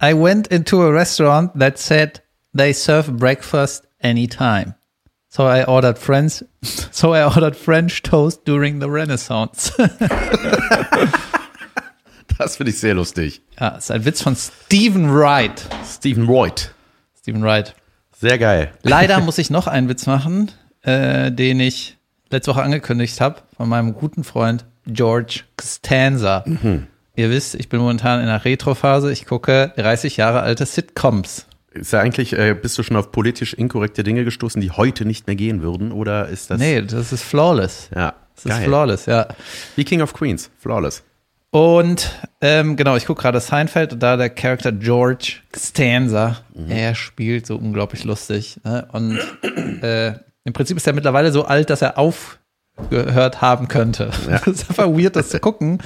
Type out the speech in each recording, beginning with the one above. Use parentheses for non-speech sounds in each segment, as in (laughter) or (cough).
I went into a restaurant that said they serve breakfast anytime. So I ordered French, (laughs) so I ordered French toast during the Renaissance. (laughs) Das finde ich sehr lustig. ja, ist ein Witz von Stephen Wright. Stephen Wright. Stephen Wright. Sehr geil. Leider (laughs) muss ich noch einen Witz machen, äh, den ich letzte Woche angekündigt habe von meinem guten Freund George Costanza. Ihr wisst, ich bin momentan in der Retro-Phase. Ich gucke 30 Jahre alte Sitcoms. Ist ja eigentlich, äh, bist du schon auf politisch inkorrekte Dinge gestoßen, die heute nicht mehr gehen würden? Oder ist das. Nee, das ist flawless. Ja. Das ist geil. flawless, ja. Wie King of Queens. Flawless. Und ähm, genau, ich gucke gerade Seinfeld und da der Charakter George Costanza, er spielt so unglaublich lustig. Ne? Und äh, im Prinzip ist er mittlerweile so alt, dass er aufgehört haben könnte. Ja. (laughs) Das ist einfach weird, das zu gucken.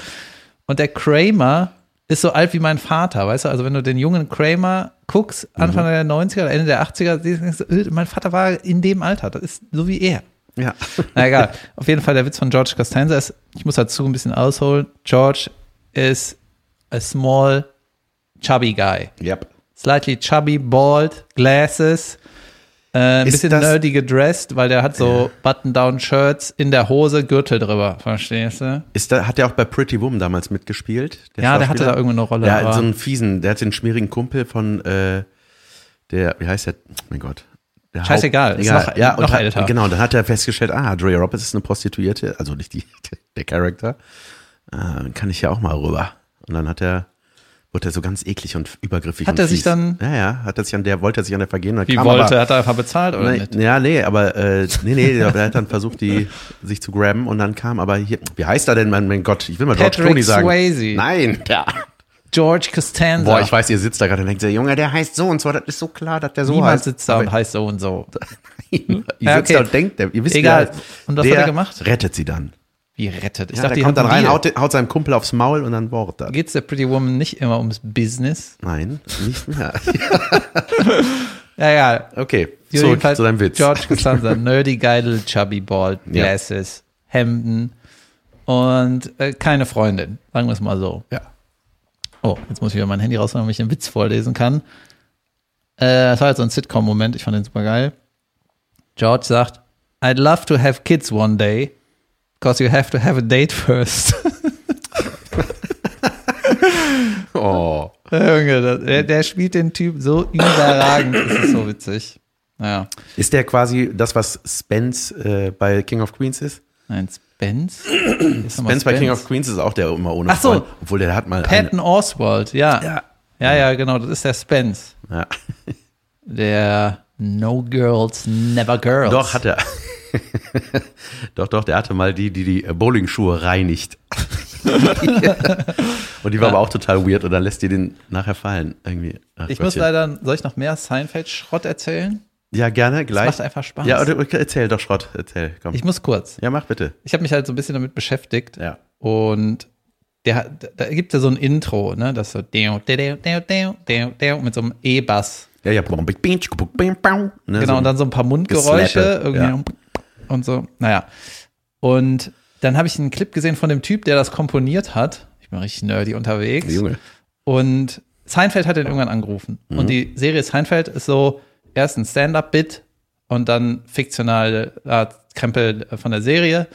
Und der Kramer ist so alt wie mein Vater, weißt du? Also wenn du den jungen Kramer guckst, Anfang der 90er, Ende der 80er, denkst du, äh, mein Vater war in dem Alter, das ist so wie er. Ja. (laughs) Na egal. Auf jeden Fall der Witz von George Costanza ist, ich muss dazu ein bisschen ausholen. George is a small, chubby guy. Yep. Slightly chubby, bald, glasses, äh, ein Ist bisschen nerdy gedressed, weil der hat so Button-Down-Shirts in der Hose, Gürtel drüber, verstehst du? Ist da, hat der auch bei Pretty Woman damals mitgespielt? Ja, der hatte da irgendwo eine Rolle, Der hat so einen fiesen, der hat den schmierigen Kumpel von, äh, der, wie heißt der? Oh mein Gott. Der Scheißegal, Haupt- ist Egal. noch- ja, noch und hat, älter. Genau, dann hat er festgestellt, ah, Drea Roberts ist eine Prostituierte, also nicht die, (laughs) der Charakter. Ah, dann kann ich ja auch mal rüber. Und dann hat er, wurde er so ganz eklig und übergriffig. Hat und er sich fies. dann- Ja, ja, hat er sich an der, wollte er sich an der vergehen. Dann Wie kam wollte, aber, hat er einfach bezahlt oder Nee, nicht? ja, nee, aber äh, nee, nee, er hat dann versucht, die sich zu grabben und dann kam aber hier, wie heißt er denn, mein, mein Gott, ich will mal George Patrick Clooney sagen. Swayze. Nein, ja. George Costanza. Boah, ich weiß, ihr sitzt da gerade und denkt, der Junge, der heißt so und so, das ist so klar, dass der so Niemand heißt. sitzt da und heißt so und so. (laughs) ihr Ja, sitzt okay. da und denkt, der, ihr wisst, Egal. Der, Und was der hat er gemacht? rettet sie dann. Wie rettet? Ich Ja, dachte, der kommt dann rein, haut, haut seinem Kumpel aufs Maul und dann Wort das. Geht's der Pretty Woman nicht immer ums Business? Nein, nicht mehr. (laughs) Ja, ja. Okay, zurück zu deinem Witz. George Costanza, (laughs) nerdy, geil, chubby, bald, Ja. glasses, Hemden und äh, keine Freundin. Sagen wir es mal so. Ja. Oh, jetzt muss ich wieder mein Handy rausnehmen, damit ich einen Witz vorlesen kann. Äh, das war jetzt so ein Sitcom-Moment, ich fand den super geil. George sagt, I'd love to have kids one day, because you have to have a date first. (laughs) Oh. Junge, der, der spielt den Typ so überragend, das ist so witzig. Naja. Ist der quasi das, was Spence äh, bei King of Queens ist? Nein, Spence? (clears throat) Nochmal Spence bei King of Queens ist auch der immer ohne Ach so. Freund, obwohl der hat mal Patton Oswald, ja. Ja. Ja, ja, genau, das ist der Spence. eine, ja. Der No Girls, Never Girls. Doch, hat er. (laughs) doch, doch, der hatte mal die, die die Bowlingschuhe reinigt. (laughs) und die war aber auch total weird und dann lässt die den nachher fallen. Irgendwie. Ach, Ich muss Gottchen. leider, soll ich noch mehr Seinfeld-Schrott erzählen? Ja, gerne, gleich. macht einfach Spaß. Ja, oder, erzähl doch, Schrott, erzähl, komm. Ich muss kurz. ja, mach bitte. Ich habe mich halt so ein bisschen damit beschäftigt. Ja. Und der, da gibt ja so ein Intro, ne? Das so mit so einem E-Bass. Ja, ja, ne, Genau, und dann so ein paar Mundgeräusche irgendwie ja. Und so. Naja. Und dann habe ich einen Clip gesehen von dem Typ, der das komponiert hat. Ich bin richtig nerdy unterwegs. Junge. Und Seinfeld hat ihn irgendwann angerufen. Mhm. Und die Serie Seinfeld ist so erst ein Stand-up-Bit und dann fiktionale äh, Krempel von der Serie.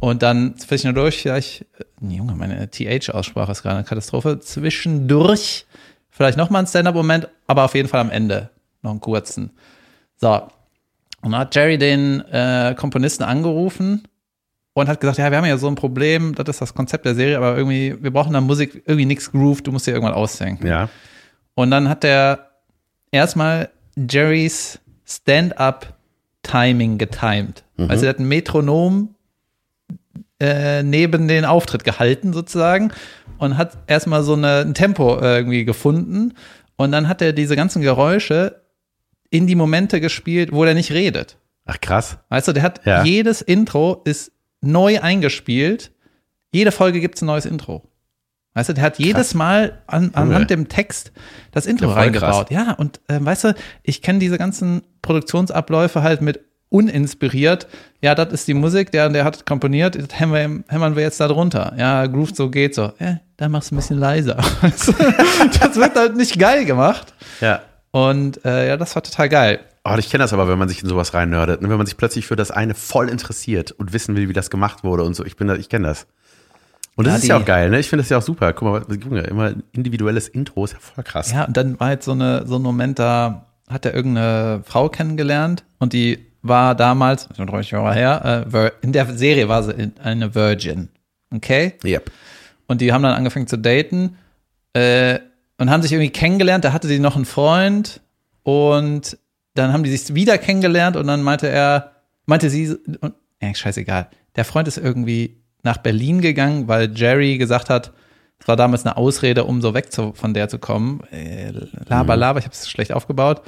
Und dann zwischendurch vielleicht, äh, Junge, meine TH-Aussprache ist gerade eine Katastrophe. Zwischendurch vielleicht nochmal ein Stand-up-Moment, aber auf jeden Fall am Ende noch einen kurzen. So. Und dann hat Jerry den äh, Komponisten angerufen und hat gesagt, ja, wir haben ja so ein Problem, das ist das Konzept der Serie, aber irgendwie, wir brauchen da Musik, irgendwie nichts Groove, du musst dir irgendwann aushängen. Ja. Und dann hat er erstmal Jerrys Stand-up-Timing getimed. Also er hat ein Metronom äh, neben den Auftritt gehalten sozusagen und hat erstmal so eine, ein Tempo äh, irgendwie gefunden und dann hat er diese ganzen Geräusche in die Momente gespielt, wo er nicht redet. Ach, krass. Weißt du, der hat Ja. jedes Intro ist neu eingespielt. Jede Folge gibt es ein neues Intro. Weißt du, der hat jedes Mal an, anhand dem Text das Intro Ja, reingebaut. Ja, und ähm, weißt du, ich kenne diese ganzen Produktionsabläufe halt mit uninspiriert. Ja, das ist die Musik, der, der hat komponiert, das hämmern wir, hämmern wir jetzt da drunter. Ja, Groove so geht so. Ja, dann machst du ein bisschen leiser. (laughs) das wird halt nicht geil gemacht. Ja. Und äh, ja, das war total geil. Oh, ich kenne das aber, wenn man sich in sowas reinnördet, ne? wenn man sich plötzlich für das eine voll interessiert und wissen will, wie das gemacht wurde und so. Ich bin da, ich kenne das. Und das Ja, ist ja auch geil, ne? Ich finde das ja auch super. Guck mal, Junge, immer individuelles Intro ist ja voll krass. Ja, und dann war jetzt so, eine, so ein Moment, da hat er irgendeine Frau kennengelernt und die war damals, schon 30 Jahre her, äh, in der Serie war sie in- eine Virgin. Okay? Yep. Und die haben dann angefangen zu daten äh, und haben sich irgendwie kennengelernt. Da hatte sie noch einen Freund und dann haben die sich wieder kennengelernt und dann meinte er, meinte sie, und, ja, scheißegal. Der Freund ist irgendwie nach Berlin gegangen, weil Jerry gesagt hat, es war damals eine Ausrede, um so weg zu, von der zu kommen. Äh, laber, laber, ich habe es schlecht aufgebaut.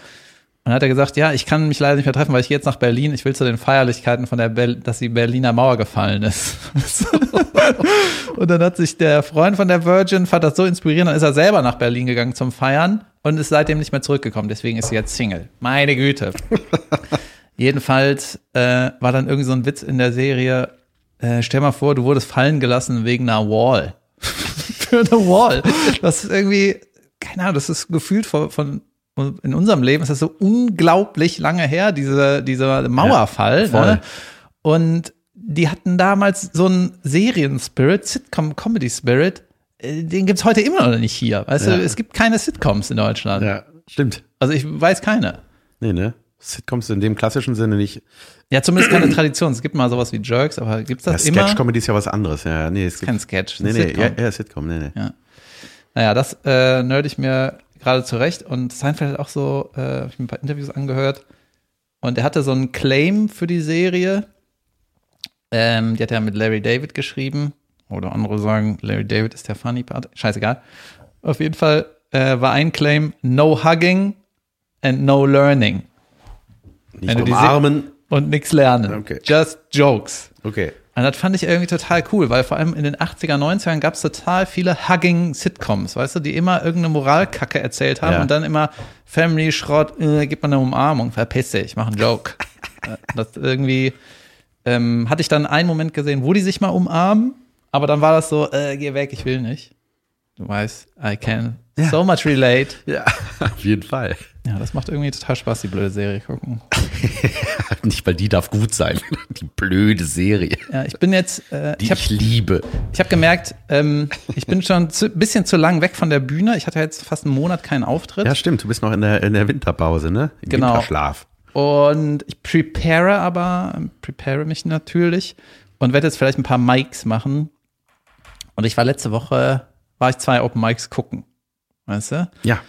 Und dann hat er gesagt, ja, ich kann mich leider nicht mehr treffen, weil ich gehe jetzt nach Berlin. Ich will zu den Feierlichkeiten von der, Bel dass die Berliner Mauer gefallen ist. (laughs) und dann hat sich der Freund von der Virgin, fand das so inspirierend, dann ist er selber nach Berlin gegangen zum Feiern und ist seitdem nicht mehr zurückgekommen. Deswegen ist sie jetzt Single. Meine Güte. (laughs) Jedenfalls äh, war dann irgendwie so ein Witz in der Serie. Äh, stell mal vor, du wurdest fallen gelassen wegen einer Wall. (laughs) Für eine Wall. Das ist irgendwie, keine Ahnung, das ist gefühlt von, von in unserem Leben ist das so unglaublich lange her, diese, dieser Mauerfall. Ja, voll. ne? Und die hatten damals so einen Serien-Spirit, Sitcom-Comedy-Spirit, äh, den gibt's heute immer noch nicht hier. Weißt Ja. du, es gibt keine Sitcoms in Deutschland. Ja, stimmt. Also ich weiß keine. Nee, ne? Sitcoms in dem klassischen Sinne nicht. Ja, zumindest keine Tradition. Es gibt mal sowas wie Jerks, aber gibt's Ja, das immer? Sketch-Comedy ist ja was anderes. Ja, nee, es gibt, Kein Sketch. nee, nee, Sitcom. ja, ja, Sitcom, nee, nee. Ja. Naja, das äh, nerd ich mir gerade zurecht. Und Seinfeld hat auch so, äh, habe ich mir ein paar Interviews angehört. Und er hatte so einen Claim für die Serie. Ähm, die hat er mit Larry David geschrieben. Oder andere sagen, Larry David ist der Funny Part. Scheißegal. Auf jeden Fall äh, war ein Claim, no hugging and no learning. Nicht umarmen. Und nichts lernen. Okay. Just jokes. Okay. Und das fand ich irgendwie total cool, weil vor allem in den 80er, 90ern gab es total viele Hugging-Sitcoms, weißt du, die immer irgendeine Moralkacke erzählt haben Ja. und dann immer Family, Schrott, äh, gib mal eine Umarmung, verpiss dich, ich mach einen Joke. (laughs) Das irgendwie ähm, hatte ich dann einen Moment gesehen, wo die sich mal umarmen, aber dann war das so, äh, geh weg, ich will nicht. Du weißt, I can Ja. so much relate. Ja, (laughs) auf jeden Fall. Ja, das macht irgendwie total Spaß, die blöde Serie gucken. (laughs) Nicht, weil die darf gut sein. (laughs) Die blöde Serie, Ja, ich bin jetzt, äh, die ich habe ich liebe. Ich habe gemerkt, ähm, ich bin schon ein bisschen zu lang weg von der Bühne. Ich hatte jetzt fast einen Monat keinen Auftritt. Ja, stimmt. Du bist noch in der, in der Winterpause, ne? Im Genau. Winterschlaf. Und ich prepare aber, prepare mich natürlich und werde jetzt vielleicht ein paar Mics machen. Und ich war letzte Woche, war ich zwei Open Mics gucken. Weißt du? Ja.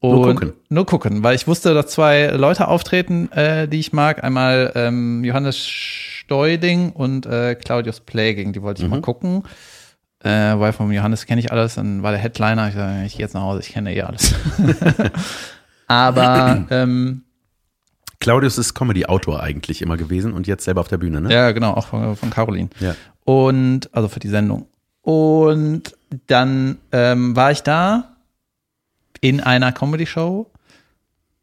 Und Nur gucken. Nur gucken, weil ich wusste, dass zwei Leute auftreten, äh, die ich mag. Einmal ähm, Johannes Steuding und äh, Claudius Pläging, die wollte ich Mhm. mal gucken. Äh, weil vom Johannes kenne ich alles, dann war der Headliner. Ich sage, ich gehe jetzt nach Hause, ich kenne eh alles. (laughs) Aber (clears throat) ähm, Claudius ist Comedy-Autor eigentlich immer gewesen und jetzt selber auf der Bühne, ne? ja, genau, auch von, von Caroline. Ja. Und, also für die Sendung. Und dann ähm, war ich da in einer Comedy-Show.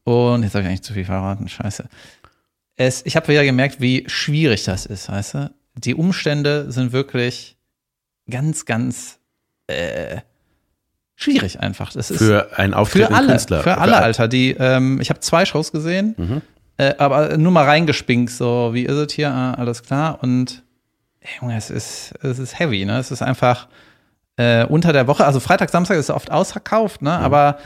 Und jetzt habe ich eigentlich zu viel verraten, scheiße. Es, ich habe wieder gemerkt, wie schwierig das ist, weißt du? Die Umstände sind wirklich ganz, ganz äh, schwierig einfach. Das ist Für einen für auftretenden alle, Künstler. für alle, Alter. Die, ähm, ich habe zwei Shows gesehen, Mhm. äh, aber nur mal reingespinkt, so wie ist es hier, ah, alles klar. Und Junge, es ist, es ist heavy, ne? Es ist einfach äh, unter der Woche, also Freitag, Samstag ist oft ausverkauft, Mhm. ne? Aber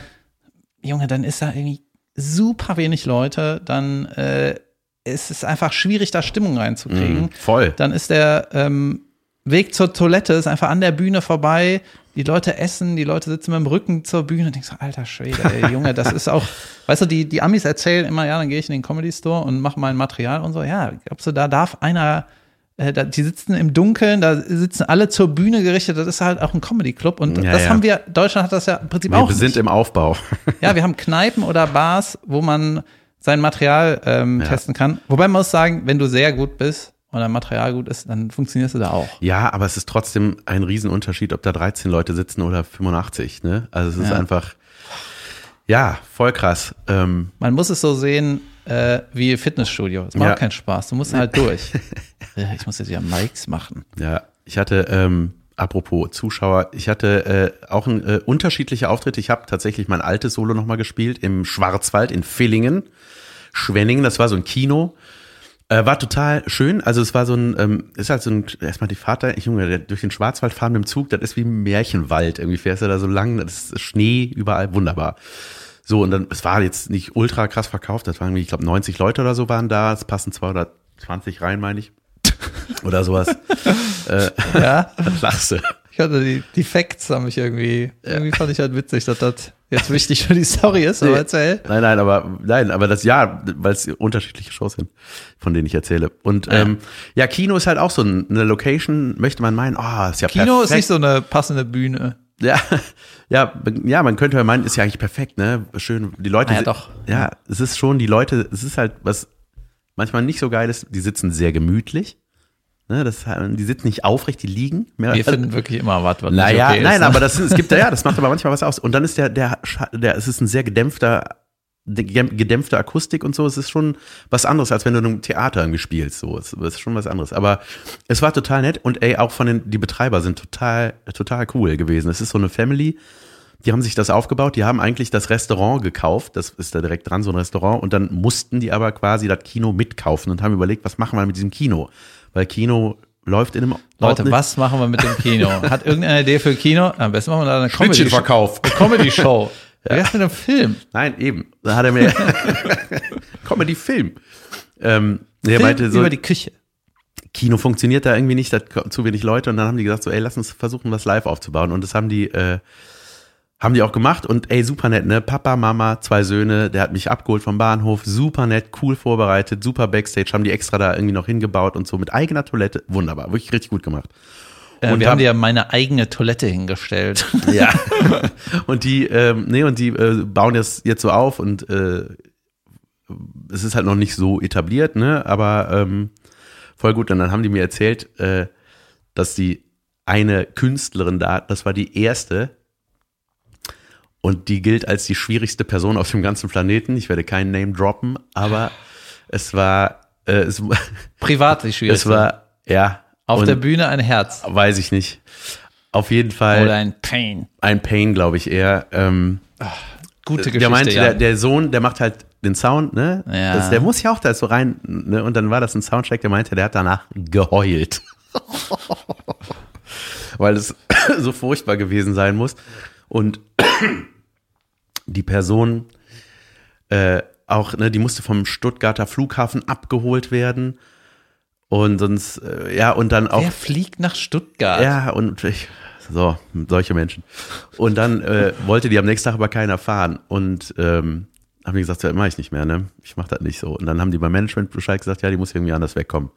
Junge, dann ist da irgendwie super wenig Leute, dann äh, ist es einfach schwierig, da Stimmung reinzukriegen Mhm. Voll. dann ist der ähm, Weg zur Toilette ist einfach an der Bühne vorbei. Die Leute essen, die Leute sitzen mit dem Rücken zur Bühne und denkst so, alter Schwede, ey, Junge, das ist auch, (laughs) weißt du, die, die Amis erzählen immer, ja, dann gehe ich in den Comedy Store und mache mein Material und so. Ja, glaubst du, da darf einer, die sitzen im Dunkeln, da sitzen alle zur Bühne gerichtet, das ist halt auch ein Comedy Club und Ja, das ja. haben wir, Deutschland hat das ja im Prinzip Wir auch sind nicht. im Aufbau. Ja, wir haben Kneipen oder Bars, wo man sein Material ähm, Ja. testen kann. Wobei man muss sagen, wenn du sehr gut bist und dein Material gut ist, dann funktionierst du da auch. Ja, aber es ist trotzdem ein Riesenunterschied, ob da 13 Leute sitzen oder 85, ne? Also es ist einfach, ja, voll krass. Ähm, Man muss es so sehen, äh, wie Fitnessstudio. Es macht Ja. keinen Spaß. Du musst halt durch. (laughs) Äh, ich muss jetzt ja Mikes machen. Ja, ich hatte, ähm, apropos Zuschauer, ich hatte äh, auch ein, äh, unterschiedliche Auftritte. Ich habe tatsächlich mein altes Solo nochmal gespielt im Schwarzwald in Villingen, Schwenningen. Das war so ein Kino. Äh, war total schön. Also es war so ein, ähm, ist halt so ein, erstmal die Fahrt da, ich Junge, der, durch den Schwarzwald fahren mit dem Zug, das ist wie ein Märchenwald. Irgendwie fährst du da so lang, das ist Schnee überall, wunderbar. So, und dann, es war jetzt nicht ultra krass verkauft, das waren irgendwie, ich glaube, 90 Leute oder so waren da, es passen 220 rein, meine ich. (laughs) Oder sowas. (laughs) Ja, (laughs) Was lachst du? ich hatte die, die Facts, haben mich irgendwie, irgendwie fand ich halt witzig, dass das jetzt wichtig für die Story ist, aber Nee. erzähl. Nein, nein, aber nein, aber das ja, weil es unterschiedliche Shows sind, von denen ich erzähle. Und Ja. ähm, ja, Kino ist halt auch so ein- eine Location, möchte man meinen, oh, ist ja Kino perfekt. ist nicht so eine passende Bühne. Ja, ja, ja, man könnte ja meinen, ist ja eigentlich perfekt, ne? Schön, die Leute. Ah ja, doch. Ja, es ist schon, die Leute, es ist halt, was manchmal nicht so geil ist, die sitzen sehr gemütlich. Ne, das, die sitzen nicht aufrecht, die liegen. Mehr, Wir finden wirklich immer was, was naja, okay nein, ist. ne? aber das, es gibt ja, das macht aber manchmal was aus. Und dann ist der, der, der, es ist ein sehr gedämpfter, gedämpfte Akustik und so. Es ist schon was anderes, als wenn du in einem Theater irgendwie spielst. So, es ist schon was anderes. Aber es war total nett und ey, auch von den, die Betreiber sind total, total cool gewesen. Es ist so eine Family. Die haben sich das aufgebaut, die haben eigentlich das Restaurant gekauft, das ist da direkt dran, so ein Restaurant, und dann mussten die aber quasi das Kino mitkaufen und haben überlegt, was machen wir mit diesem Kino? Weil Kino läuft in einem Leute, Ort- was machen wir mit dem Kino? Hat irgendeine Idee für Kino? Am besten machen wir da eine Comedy Schnittchenverkauf. Comedy-Show. Wie wär's mit einem Film? Nein, eben. Da hat er mir (laughs) Comedy-Film. Ähm, der Film meinte so, über die Küche. Kino funktioniert da irgendwie nicht, da kommen zu wenig Leute und dann haben die gesagt so, ey, lass uns versuchen, was live aufzubauen und das haben die, äh, haben die auch gemacht und ey, super nett, ne? Papa, Mama, zwei Söhne, der hat mich abgeholt vom Bahnhof, super nett, cool vorbereitet, super Backstage, haben die extra da irgendwie noch hingebaut und so mit eigener Toilette, wunderbar, wirklich richtig gut gemacht. Äh, Und wir haben dir ja meine eigene Toilette hingestellt. (laughs) Ja. und die, ähm, nee, und die äh, bauen das jetzt so auf und äh, es ist halt noch nicht so etabliert, ne? Aber ähm, voll gut. Und dann haben die mir erzählt, äh, dass die eine Künstlerin da, das war die erste, und die gilt als die schwierigste Person auf dem ganzen Planeten. Ich werde keinen Name droppen, aber es war, äh, es, (laughs) Privat die schwierigste. es war, ja. Auf und der Bühne ein Herz. Weiß ich nicht. Auf jeden Fall Oder ein Pain. ein Pain, glaube ich eher. Ähm, Gute Geschichte. der meinte, ja. der, der Sohn, der macht halt den Sound, ne? Ja. Das, der muss ja auch da so rein, ne? Und dann war das ein Soundcheck, der meinte, der hat danach geheult. (laughs) Weil es (coughs) so furchtbar gewesen sein muss. Und (coughs) die Person äh, auch, ne, die musste vom Stuttgarter Flughafen abgeholt werden. Und sonst, äh, ja, und dann auch. Wer fliegt nach Stuttgart? Ja, und ich, so, solche Menschen. Und dann äh, wollte die am nächsten Tag aber keiner fahren. Und ähm, haben die gesagt, ja, mach ich nicht mehr, ne? Ich mach das nicht so. Und dann haben die beim Management Bescheid gesagt, ja, die muss irgendwie anders wegkommen.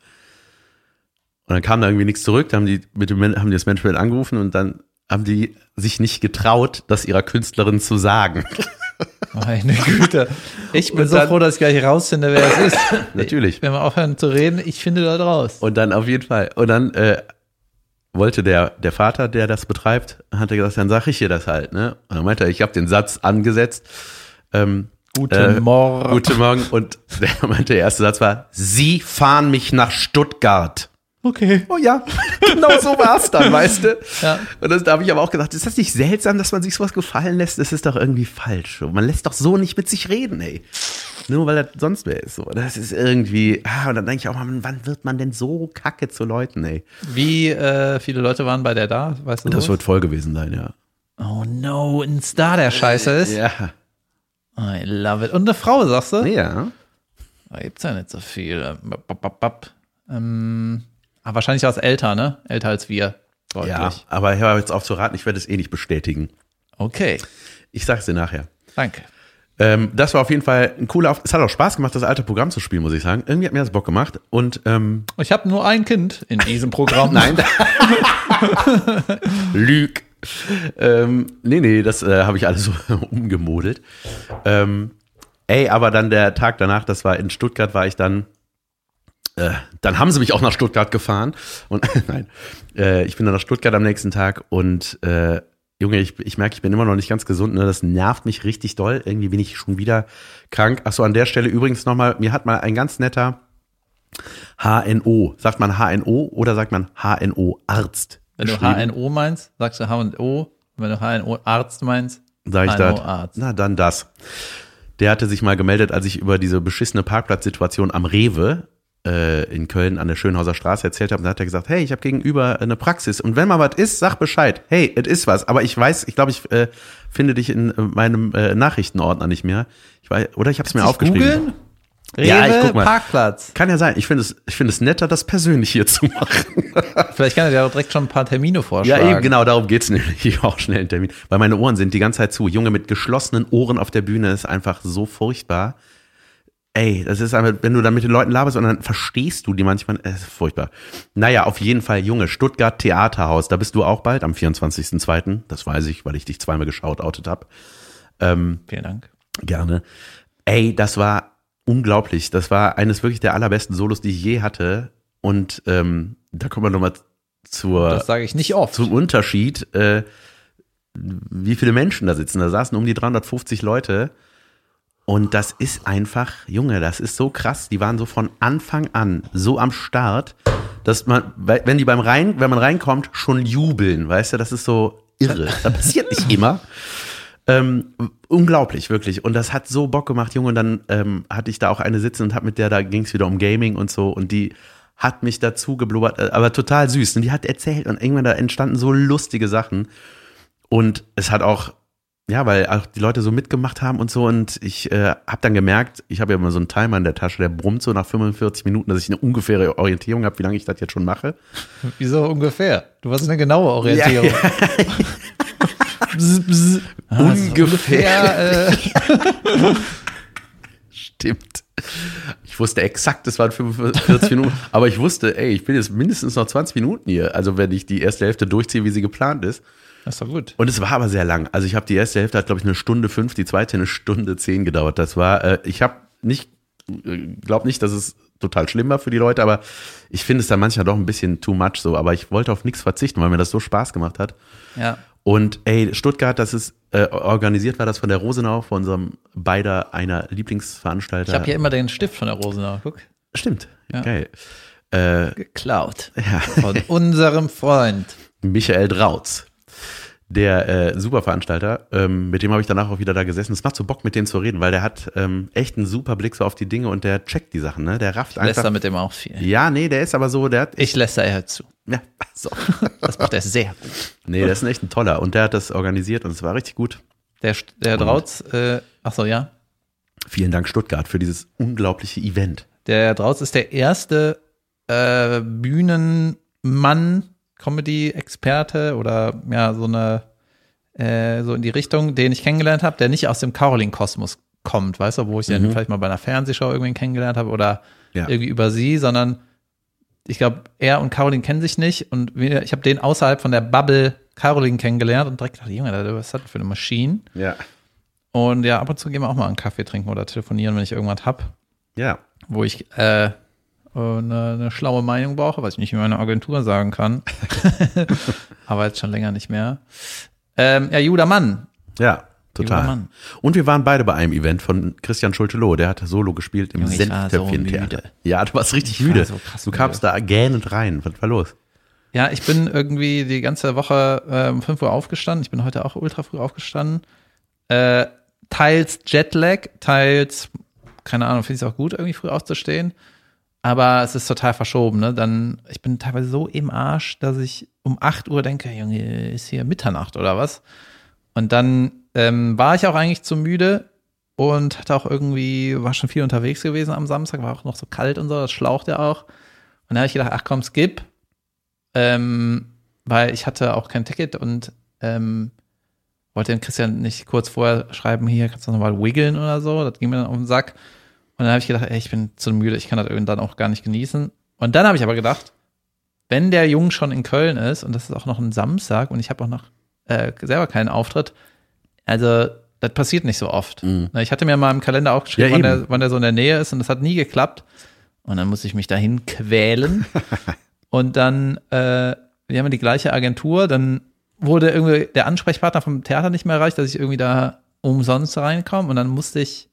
Und dann kam da irgendwie nichts zurück, dann haben die mit dem haben die das Management angerufen und dann haben die sich nicht getraut, das ihrer Künstlerin zu sagen. (laughs) Meine Güte. Ich bin so froh, dass ich gleich rausfinde, wer es ist. (laughs) Natürlich. Wenn wir aufhören zu reden, ich finde da raus. Und dann auf jeden Fall. Und dann äh, wollte der, der Vater, der das betreibt, hatte gesagt, dann sag ich dir das halt. Ne? Und dann meinte er, ich habe den Satz angesetzt. Ähm, Guten äh, Morgen. Guten Morgen. Und (laughs) der meinte, der erste Satz war, Sie fahren mich nach Stuttgart. Okay. Oh ja, (laughs) genau so war's dann, weißt du? Ja. Und das, da habe ich aber auch gedacht, ist das nicht seltsam, dass man sich sowas gefallen lässt? Das ist doch irgendwie falsch. Man lässt doch so nicht mit sich reden, ey. Nur weil das sonst wer ist. So. Das ist irgendwie, ah, und dann denke ich auch mal, wann wird man denn so kacke zu Leuten, ey? Wie äh, viele Leute waren bei der da? Weißt du Das sowas? wird voll gewesen sein, ja. Oh no, ein Star, der scheiße ist. Ja. I love it. Und eine Frau, sagst du? Ja. Da gibt's ja nicht so viel. Bap, bap, bap. Ähm, ah, wahrscheinlich auch älter, ne? Älter als wir. Deutlich. Ja, aber hör jetzt auf zu raten, ich werde es eh nicht bestätigen. Okay, Ich sag's dir nachher. danke. Ähm, das war auf jeden Fall ein cooler Auf Es hat auch Spaß gemacht, das alte Programm zu spielen, muss ich sagen. Irgendwie hat mir das Bock gemacht. Und ähm, Ich habe nur ein Kind in diesem Programm. (laughs) Nein. (laughs) Lüg. Ähm, nee, nee, das äh, habe ich alles so (laughs) umgemodelt. Ähm, ey, aber dann der Tag danach, das war in Stuttgart, war ich dann. Äh, dann haben sie mich auch nach Stuttgart gefahren. Und (laughs) nein, äh, ich bin dann nach Stuttgart am nächsten Tag und äh, Junge, ich, ich merke, ich bin immer noch nicht ganz gesund. Ne? Das nervt mich richtig doll. Irgendwie bin ich schon wieder krank. Ach so, an der Stelle übrigens nochmal, mir hat mal ein ganz netter HNO. Sagt man HNO oder sagt man HNO-Arzt? Wenn du HNO meinst, sagst du HNO. Wenn du HNO-Arzt meinst, Sag ich das? Na, dann das. Der hatte sich mal gemeldet, als ich über diese beschissene Parkplatzsituation am Rewe in Köln an der Schönhauser Straße erzählt habe. Da hat er gesagt, hey, ich habe gegenüber eine Praxis und wenn mal was ist, sag Bescheid. Hey, es ist was. Aber ich weiß, ich glaube, ich äh, finde dich in äh, meinem äh, Nachrichtenordner nicht mehr. Ich weiß, oder ich habe es mir aufgeschrieben. Googeln? Rewe, Ja, ich guck mal. Parkplatz. Kann ja sein. Ich finde es, ich finde es netter, das persönlich hier zu machen. (laughs) Vielleicht kann er dir auch direkt schon ein paar Termine Ja, vorschlagen. eben, genau, darum geht's (laughs) nämlich. Ich auch schnell einen Termin. Weil meine Ohren sind die ganze Zeit zu. Junge, mit geschlossenen Ohren auf der Bühne ist einfach so furchtbar. Ey, das ist einfach, wenn du dann mit den Leuten laberst und dann verstehst du die manchmal, es ist furchtbar. Naja, auf jeden Fall, Junge, Stuttgart Theaterhaus, da bist du auch bald, am 24.02. Das weiß ich, weil ich dich zweimal geschaut, outet hab. Vielen Dank. Gerne. Ey, das war unglaublich. Das war eines wirklich der allerbesten Solos, die ich je hatte. Und ähm, da kommen wir nochmal zur, Das sage ich nicht oft. zum Unterschied, äh, wie viele Menschen da sitzen. Da saßen um die 350 Leute. Und das ist einfach, Junge, das ist so krass. Die waren so von Anfang an so am Start, dass man, wenn die beim rein, wenn man reinkommt, schon jubeln, weißt du, das ist so irre. Das passiert nicht immer. Ähm, unglaublich, wirklich. Und das hat so Bock gemacht, Junge. Und dann ähm, hatte ich da auch eine sitzen und hab mit der, da ging es wieder um Gaming und so. Und die hat mich dazu geblubbert, äh, aber total süß. Und die hat erzählt und irgendwann da entstanden so lustige Sachen. Und es hat auch, ja, weil auch die Leute so mitgemacht haben und so. Und ich äh, habe dann gemerkt, ich habe ja immer so einen Timer in der Tasche, der brummt so nach 45 Minuten, dass ich eine ungefähre Orientierung habe, wie lange ich das jetzt schon mache. (laughs) Wieso ungefähr? Du hast eine genaue Orientierung. (laughs) bzz, bzz. Ah, ungefähr äh, (laughs) Stimmt. Ich wusste exakt, es waren 45 Minuten, aber ich wusste, ey, ich bin jetzt mindestens noch 20 Minuten hier. Also wenn ich die erste Hälfte durchziehe, wie sie geplant ist. Das doch gut. Und es war aber sehr lang. Also ich habe die erste Hälfte hat glaube ich eine Stunde fünf, die zweite eine Stunde zehn gedauert. Das war, äh, ich habe nicht, glaube nicht, dass es total schlimm war für die Leute, aber ich finde es dann manchmal doch ein bisschen too much so. Aber ich wollte auf nichts verzichten, weil mir das so Spaß gemacht hat. Ja. Und ey, Stuttgart, das ist äh, organisiert war das von der Rosenau, von unserem beider einer Lieblingsveranstalter. Ich habe hier immer den Stift von der Rosenau. Guck. Stimmt, Ja. geil. Äh, Geklaut. ja. Von unserem Freund. Michael Drautz, der äh, Superveranstalter, ähm, mit dem habe ich danach auch wieder da gesessen. Es macht so Bock, mit dem zu reden, weil der hat ähm, echt einen super Blick so auf die Dinge und der checkt die Sachen, ne? Der rafft Lässt einfach. er mit dem auch viel. Ja, nee, der ist aber so, der hat. Ich lässt er hört zu. ja, (laughs) so. Das macht er sehr gut. nee, der ist ein echt ein toller und der hat das organisiert und es war richtig gut. Der, der Drautz, äh, ach so, ja. Vielen Dank, Stuttgart, für dieses unglaubliche Event. Der Drautz ist der erste äh, Bühnenmann, Comedy-Experte oder ja, so eine, äh, so in die Richtung, den ich kennengelernt habe, der nicht aus dem Caroline-Kosmos kommt, weißt du, wo ich den vielleicht mal bei einer Fernsehshow irgendwen kennengelernt habe oder Ja. irgendwie über sie, sondern ich glaube, er und Caroline kennen sich nicht und wir, ich habe den außerhalb von der Bubble Caroline kennengelernt und direkt gedacht, Junge, was ist das für eine Maschine? Ja. Und ja, ab und zu gehen wir auch mal einen Kaffee trinken oder telefonieren, wenn ich irgendwas hab Ja. wo ich äh, eine, eine schlaue Meinung brauche, was ich nicht in meiner Agentur sagen kann. (laughs) Aber jetzt schon länger nicht mehr. Ähm, ja, Judah Mann. Ja, total. Mann. Und wir waren beide bei einem Event von Christian Schulte-Loh. Der hat Solo gespielt im war so Senftöpfchen-Theater. müde. ja, du warst richtig Ich war müde. so krass du müde. kamst da gähnend rein. Was war los? Ja, ich bin irgendwie die ganze Woche äh, um 5 Uhr aufgestanden. Ich bin heute auch ultra früh aufgestanden. Äh, teils Jetlag, teils, keine Ahnung, finde ich es auch gut, irgendwie früh aufzustehen. Aber es ist total verschoben, ne? Dann, ich bin teilweise so im Arsch, dass ich um 8 Uhr denke, Junge, ist hier Mitternacht oder was? Und dann ähm, war ich auch eigentlich zu müde und hatte auch irgendwie, war schon viel unterwegs gewesen am Samstag, war auch noch so kalt und so, das schlaucht ja auch. Und dann habe ich gedacht, ach komm, skip. Ähm, weil ich hatte auch kein Ticket und ähm, wollte den Christian nicht kurz vorher schreiben, hier kannst du noch mal wiggeln oder so. Das ging mir dann auf den Sack. Und dann habe ich gedacht, ey, ich bin zu müde, ich kann das irgendwann auch gar nicht genießen. Und dann habe ich aber gedacht, wenn der Jung schon in Köln ist und das ist auch noch ein Samstag und ich habe auch noch äh, selber keinen Auftritt, also das passiert nicht so oft. Na, Ich hatte mir mal im Kalender aufgeschrieben, Ja, wann, der, wann der so in der Nähe ist und das hat nie geklappt. Und dann muss ich mich dahin quälen. (laughs) und dann, äh, wir haben ja die gleiche Agentur, dann wurde irgendwie der Ansprechpartner vom Theater nicht mehr erreicht, dass ich irgendwie da umsonst reinkomme und dann musste ich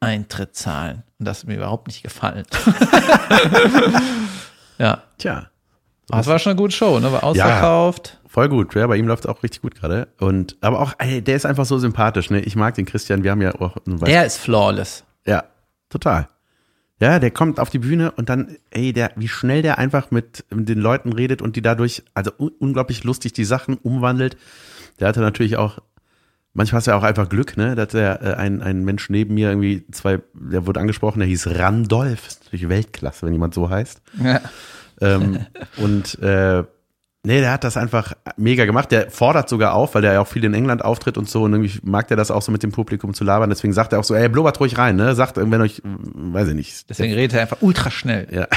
Eintritt zahlen. Und das hat mir überhaupt nicht gefallen. (laughs) (laughs) ja. Tja. Aber es war schon eine gute Show, ne? War ausverkauft. Voll gut, ja, bei ihm läuft es auch richtig gut gerade. Und aber auch, ey, der ist einfach so sympathisch, ne? Ich mag den Christian, wir haben ja auch. Der ist flawless. ja, total. Ja, der kommt auf die Bühne und dann, ey, der, wie schnell der einfach mit, mit den Leuten redet und die dadurch, also un unglaublich lustig die Sachen umwandelt. Der hatte natürlich auch, manchmal hast du ja auch einfach Glück, ne? Da hat der, äh, ein, ein Mensch neben mir irgendwie zwei, der wurde angesprochen, der hieß Randolph. Ist natürlich Weltklasse, wenn jemand so heißt. Ja. Ähm, (laughs) und äh, nee, der hat das einfach mega gemacht. Der fordert sogar auf, weil der ja auch viel in England auftritt und so. Und irgendwie mag der das auch so mit dem Publikum zu labern. Deswegen sagt er auch so, ey, blubbert ruhig rein, ne? Sagt, wenn euch, weiß ich nicht. Deswegen redet er einfach ultra schnell. Ja.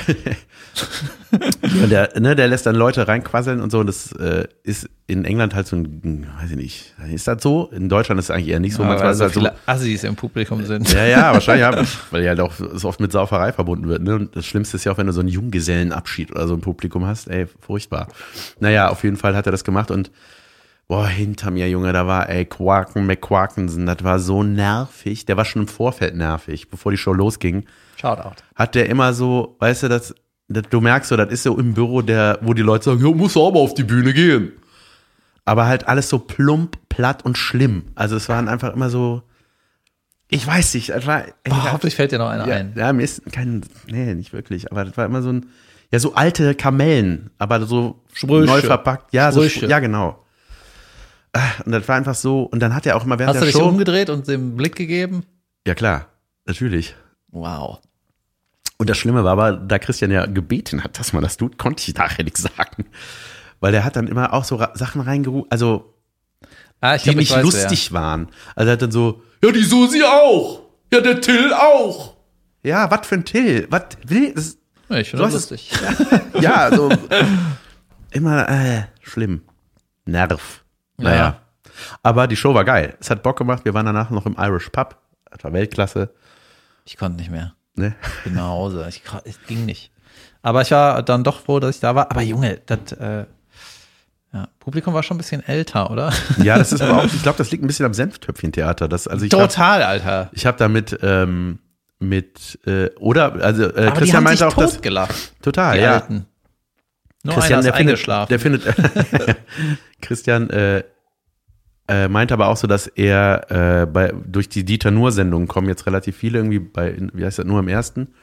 (laughs) und der, ne, der lässt dann Leute reinquasseln und so. Und das äh, ist in England halt so ein, weiß ich nicht, ist das so? In Deutschland ist es eigentlich eher nicht so. Aber Manchmal weil ist so das so, viele Assis im Publikum sind. ja, ja, (laughs) wahrscheinlich, ja, weil ja halt auch so oft mit Sauferei verbunden wird. Ne? Und das Schlimmste ist ja auch, wenn du so einen Junggesellenabschied oder so im Publikum hast. Ey, furchtbar. Naja, auf jeden Fall hat er das gemacht und boah, hinter mir, Junge, da war, ey, Quaken McQuakensen, das war so nervig. Der war schon im Vorfeld nervig, bevor die Show losging. Shoutout. Hat der immer so, weißt du, das, das du merkst so, das ist so im Büro, der, wo die Leute sagen, ja, muss auch mal auf die Bühne gehen. Aber halt alles so plump, platt und schlimm. Also es waren einfach immer so, ich weiß nicht, es war, Boah, hoffentlich fällt dir noch einer ja, ein. ja, mir ist kein, nee, nicht wirklich, aber das war immer so ein, ja, so alte Kamellen, aber so Sprüche. neu verpackt. Ja, so, Sprüche. ja, genau. Ah, Und das war einfach so, und dann hat er auch immer während Hast du der dich Show. umgedreht und dem Blick gegeben? Ja, klar, natürlich. Wow. Und das Schlimme war aber, da Christian ja gebeten hat, dass man das tut, konnte ich nachher nichts sagen. Weil der hat dann immer auch so Sachen reingerufen, also Ah, die glaub, ich nicht weiß, lustig waren. Also er hat dann so, ja, die Susi auch. Ja, der Till auch. Ja, was für ein Till? Was will? Das, Wer. Ja, ich finde das lustig. (laughs) ja, so (laughs) immer äh, schlimm. Nerv. Naja. Ja. Aber die Show war geil. Es hat Bock gemacht. Wir waren danach noch im Irish Pub. Das war Weltklasse. Ich konnte nicht mehr. Ne? Ich bin nach Hause. Ich, es ging nicht. Aber ich war dann doch froh, dass ich da war. Aber Junge, das äh, ja, Publikum war schon ein bisschen älter, oder? (laughs) Ja, das ist aber auch, (laughs) ich glaube, das liegt ein bisschen am Senftöpfchen-Theater. Das, also ich habe Total, Alter. ich hab da mit, ähm, mit, äh, oder, also äh, Aber Christian meinte auch, dass, totgelacht, total, die ja. Alten. Nur Christian, der findet, der (laughs) findet, Christian äh, äh, meint aber auch so, dass er äh, bei, durch die Dieter Nuhr-Sendungen kommen jetzt relativ viele irgendwie bei, wie heißt das, nur im ersten.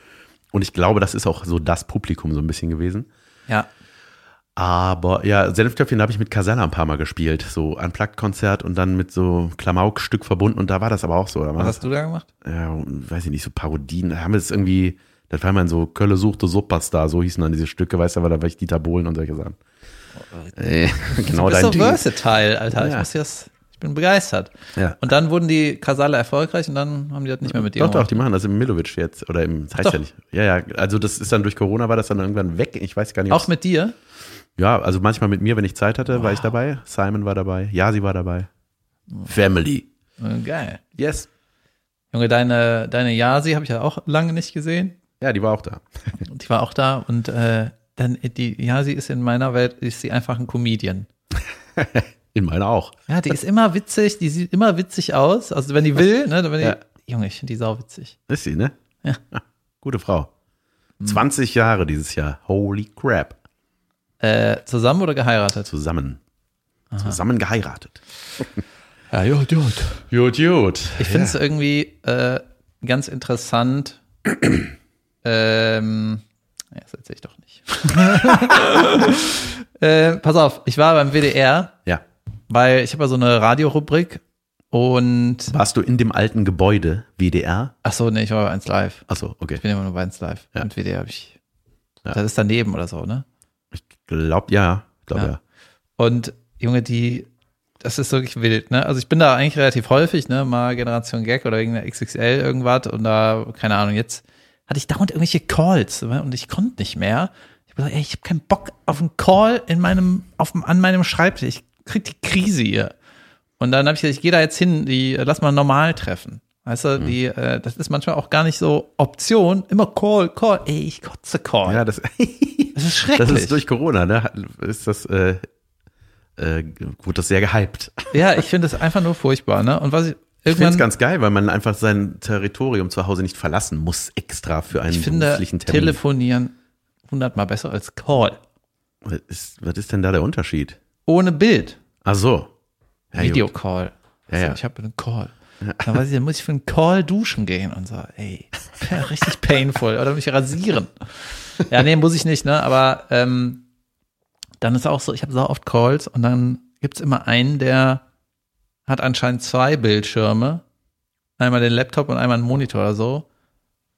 Und ich glaube, das ist auch so das Publikum so ein bisschen gewesen. ja. Aber ja, Senftöpfchen habe ich mit Casella ein paar Mal gespielt. So ein Konzert und dann mit so Klamauk-Stück verbunden. Und da war das aber auch so. War Was das, hast du da gemacht? ja, weiß ich nicht, so Parodien. Da haben wir es irgendwie, das war immer so Kölle suchte Superstar, so hießen dann diese Stücke, weißt du, aber da war ich Dieter Bohlen und solche Sachen. Äh, (laughs) genau du bist dein so Ding. versatile, Alter. Ich, Ja. muss das, ich bin begeistert. Ja. Und dann wurden die Kasale erfolgreich und dann haben die das nicht mehr mit dir Doch, doch, die machen das im Milovic jetzt. Oder im, das heißt ja nicht. Ja, ja, also das ist dann durch Corona war das dann irgendwann weg. Ich weiß gar nicht. Auch mit dir? Ja, also manchmal mit mir, wenn ich Zeit hatte, war ich dabei. Simon war dabei. Yasi war dabei. Family. Äh, Geil. Yes. Junge, deine, deine Yasi habe ich ja auch lange nicht gesehen. Ja, die war auch da. (laughs) Die war auch da und äh, dann die Yasi ist in meiner Welt ist sie einfach ein Comedian. (laughs) In meiner auch. Ja, die ist immer witzig, die sieht immer witzig aus. Also wenn die will, (laughs) ne, wenn die, Ja. Junge, ich finde die sau witzig. Ist sie, ne? Ja. Gute Frau. 20 Jahre dieses Jahr. Holy crap. Äh, zusammen oder geheiratet? Zusammen. Zusammen geheiratet. (laughs) Ja, gut, gut. Gut, gut. Ich finde es irgendwie äh, ganz interessant. (clears throat) ähm, ja, das erzähle ich doch nicht. (laughs) äh, pass auf, ich war beim WDR, Ja. weil ich habe ja so eine Radiorubrik und Warst du in dem alten Gebäude WDR? ach so, nee, ich war bei 1 Live. Achso, okay. Ich bin immer nur bei 1 Live. Ja. Und WDR habe ich. Ja. Das ist daneben oder so, ne? Ich glaube, ja. Ich glaube, Ja. ja. Und Junge, die, das ist wirklich wild, ne? Also ich bin da eigentlich relativ häufig, ne? Mal Generation Gag oder irgendeine XXL irgendwas und da, keine Ahnung, jetzt hatte ich dauernd irgendwelche Calls ne? und ich konnte nicht mehr. Ich hab gesagt, ey, ich habe keinen Bock auf einen Call in meinem, auf, an meinem Schreibtisch. Ich krieg die Krise hier. Und dann habe ich gesagt, ich gehe da jetzt hin, die lass mal normal treffen. Weißt du, Mhm. die, äh, das ist manchmal auch gar nicht so Option. Immer Call, Call. Ey, ich kotze Call. Ja, das, (laughs) das ist schrecklich. das ist durch Corona, ne? Ist das, äh, äh, wurde das sehr gehypt. Ja, ich finde es einfach nur furchtbar, ne? Und was ich Ich finde es ganz geil, weil man einfach sein Territorium zu Hause nicht verlassen muss, extra für einen ich finde beruflichen Termin. telefonieren hundertmal besser als Call. was, ist, was ist denn da der Unterschied? Ohne Bild. Ach so. Ja. Videocall. Ja, ja. Ich habe einen Call. Dann weiß ich, dann muss ich für einen Call duschen gehen und so, ey, (laughs) richtig painful. Oder mich rasieren. Ja, nee, muss ich nicht, ne? Aber ähm, dann ist auch so, ich habe so oft Calls und dann gibt's immer einen, der hat anscheinend zwei Bildschirme. Einmal den Laptop und einmal einen Monitor oder so.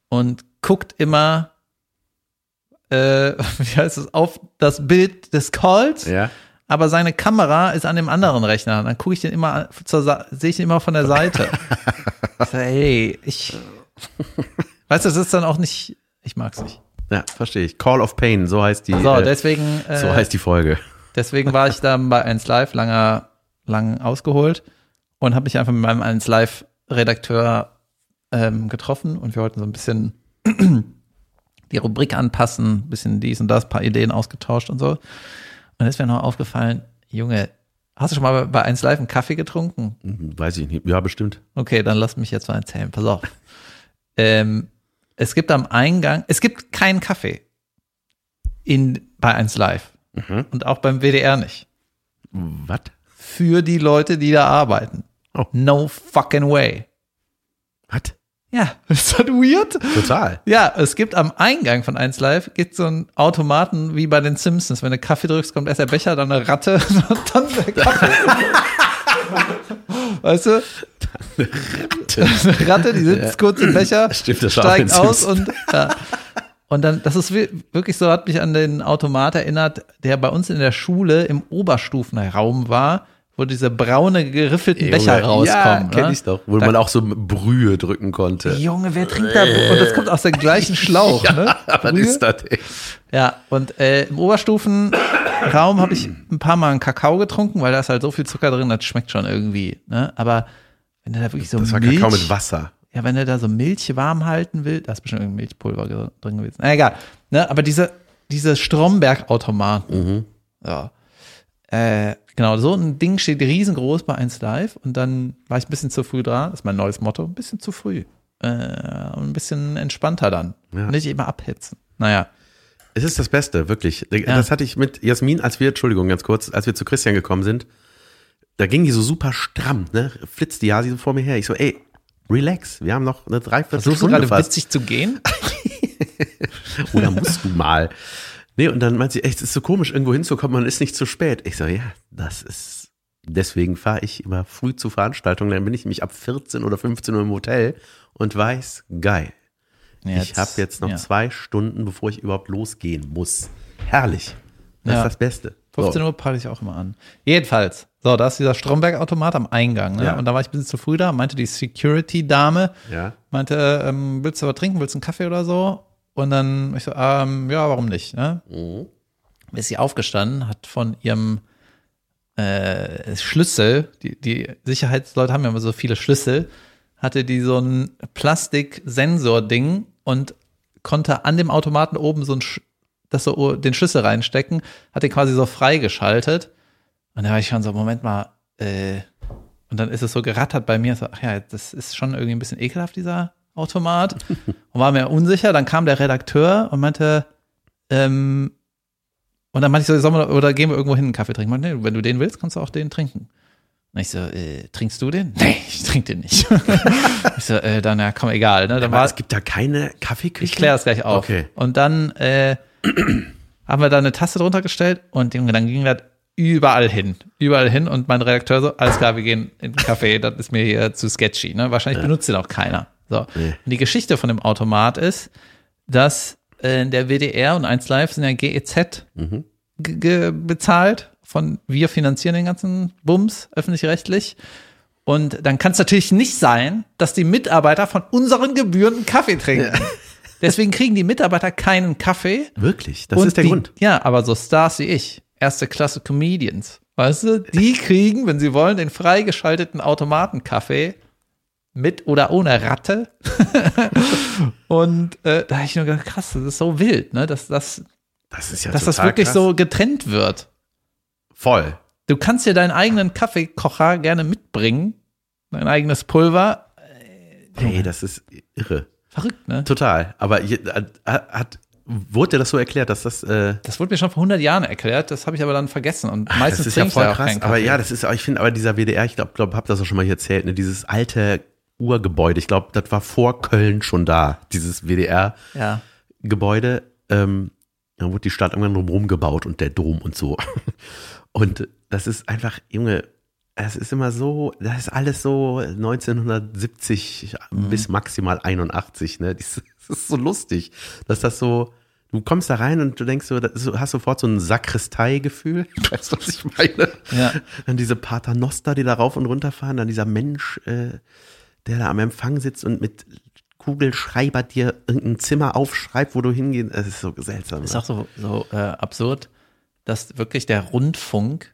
Und guckt immer, äh, (laughs) wie heißt es, auf das Bild des Calls Ja. Aber seine Kamera ist an dem anderen Rechner. Dann gucke ich den immer sehe ich den immer von der Seite. (laughs) ich so, ey, ich Weißt du, das ist dann auch nicht ich mag's nicht. Ja, verstehe ich. Call of Pain, so heißt die, So, äh, deswegen äh, so heißt die Folge. deswegen war ich da bei 1 Live langer lang ausgeholt und habe mich einfach mit meinem 1 Live Redakteur ähm, getroffen und wir wollten so ein bisschen (clears throat) die Rubrik anpassen, ein bisschen dies und das, paar Ideen ausgetauscht und so. Und ist mir noch aufgefallen, Junge, hast du schon mal bei 1 Live einen Kaffee getrunken? Hm, Weiß ich nicht. Ja, bestimmt. Okay, dann lass mich jetzt mal erzählen. Pass auf. (laughs) ähm, es gibt am Eingang, es gibt keinen Kaffee in, bei 1 Live. Und auch beim WDR nicht. Was? Für die Leute, die da arbeiten. Oh. No fucking way. Was? Ja, (laughs) ist das weird? Total. Ja, es gibt am Eingang von 1 Live gibt so einen Automaten wie bei den Simpsons. Wenn du Kaffee drückst, kommt erst der Becher, dann eine Ratte (laughs) und dann der Kaffee. (laughs) weißt du? Eine Ratte, die sitzt kurz im Becher, (clears throat) Stimmt, steigt aus Simpsons. und ja. Und dann, das ist wi- wirklich so, hat mich an den Automat erinnert, der bei uns in der Schule im Oberstufenraum war, wo diese braune geriffelten Becher Ja, rauskommen. kenn ne? ich doch. Wo Da- man auch so Brühe drücken konnte. Junge, wer trinkt da? Und das kommt aus dem gleichen (laughs) Schlauch, ne? Was Brühe? ist das, ey? Ja, und äh, im Oberstufenraum habe ich ein paar Mal einen Kakao getrunken, weil da ist halt so viel Zucker drin, das schmeckt schon irgendwie. Ne? Aber wenn du da wirklich so Das war Milch, Kakao mit Wasser. ja, wenn du da so Milch warm halten willst, da ist bestimmt irgendwie Milchpulver drin gewesen. Na, egal. Ne? Aber diese, diese Stromberg-Automaten, ja. Äh, genau, so ein Ding steht riesengroß bei 1 Live und dann war ich ein bisschen zu früh dran. Das ist mein neues Motto, ein bisschen zu früh. Äh, und ein bisschen entspannter dann. Ja. Nicht immer abhetzen. Naja. Es ist das Beste, wirklich. Das hatte ich mit Jasmin, als wir, Entschuldigung, ganz kurz, als wir zu Christian gekommen sind, da ging die so super stramm, ne? Flitzt die Hasi so vor mir her. Ich so, ey, relax, wir haben noch eine Versuchst du Dreiviertelstunde gerade fast. witzig zu gehen? (laughs) Oder musst du mal? Nee, und dann meint sie, echt, es ist so komisch, irgendwo hinzukommen, man ist nicht zu spät. Ich so, ja, das ist, deswegen fahre ich immer früh zu Veranstaltungen, dann bin ich nämlich ab 14 oder 15 Uhr im Hotel und weiß, geil, ich habe jetzt noch ja. zwei Stunden, bevor ich überhaupt losgehen muss. Herrlich. Das Ja. ist das Beste. 15 Uhr peile ich auch immer an. Jedenfalls, so, da ist dieser Stromberg-Automat am Eingang. Ne? Ja. Und da war ich ein bisschen zu früh da, meinte die Security-Dame, Ja. meinte, ähm, willst du was trinken, willst du einen Kaffee oder so? Und dann, ich so, ähm, ja, warum nicht? Ne? Ist sie aufgestanden, hat von ihrem äh, Schlüssel, die, die Sicherheitsleute haben ja immer so viele Schlüssel, hatte die so ein Plastik-Sensor-Ding und konnte an dem Automaten oben so ein, Sch- das so den Schlüssel reinstecken, hat den quasi so freigeschaltet. Und da war ich schon so, Moment mal, äh, und dann ist es so gerattert bei mir, so, ach ja, das ist schon irgendwie ein bisschen ekelhaft, dieser Automat. Und war mir unsicher. Dann kam der Redakteur und meinte, ähm, und dann meinte ich so, sollen wir, oder gehen wir irgendwo hin einen Kaffee trinken? Meinte, nee, wenn du den willst, kannst du auch den trinken. Und ich so, äh, trinkst du den? (laughs) Nee, ich trinke den nicht. (laughs) ich so, äh, dann, ja, komm, egal. Ne? Dann Aber war, es gibt da keine Kaffeeküche? ich kläre das gleich auf. Okay. Und dann äh, (clears throat) haben wir da eine Tasse drunter gestellt und Junge, dann ging das überall hin. Überall hin und mein Redakteur so, alles klar, wir gehen in den Café, das ist mir hier zu sketchy. Ne? Wahrscheinlich benutzt den auch keiner. So. Nee. Und die Geschichte von dem Automat ist, dass äh, der WDR und 1 Live sind ja GEZ Mhm. bezahlt von wir finanzieren den ganzen Bums öffentlich-rechtlich. Und dann kann es natürlich nicht sein, dass die Mitarbeiter von unseren Gebühren einen Kaffee trinken. (laughs) Deswegen kriegen die Mitarbeiter keinen Kaffee. Wirklich, das und ist der die, Grund. Ja, aber so Stars wie ich, erste Klasse Comedians, weißt du, die (laughs) kriegen, wenn sie wollen, den freigeschalteten Automatenkaffee mit oder ohne Ratte. (laughs) und äh, da habe ich nur gedacht, krass, das ist so wild, ne, dass, dass, Das ist ja dass das wirklich krass. so getrennt wird. Voll. Du kannst dir deinen eigenen Kaffeekocher gerne mitbringen, dein eigenes Pulver. Hey, das ist irre. Verrückt, ne? Total. Aber je- hat, wurde dir das so erklärt, dass das, äh, Das wurde mir schon vor 100 Jahren erklärt, das habe ich aber dann vergessen und das meistens ist ja voll krass. Aber ja, das ist, ich finde aber dieser WDR, ich glaube, glaub, hab das auch schon mal hier erzählt, ne, dieses alte Urgebäude, ich glaube, das war vor Köln schon da, dieses WDR-Gebäude. ja. Ähm, da wurde die Stadt irgendwann drumherum gebaut und der Dom und so. (laughs) Und das ist einfach, Junge, es ist immer so, das ist alles so 1970 Mhm. bis maximal 81, ne? (laughs) Das ist so lustig, dass das so, du kommst da rein und du denkst so- hast sofort so ein Sakristei-Gefühl. (laughs) Weißt du, was ich meine? Ja. Dann diese Paternoster, die da rauf und runter fahren, dann dieser Mensch, äh, der da am Empfang sitzt und mit Kugelschreiber dir irgendein Zimmer aufschreibt, wo du hingehst. Das ist so seltsam. Ist auch so, so äh, absurd, dass wirklich der Rundfunk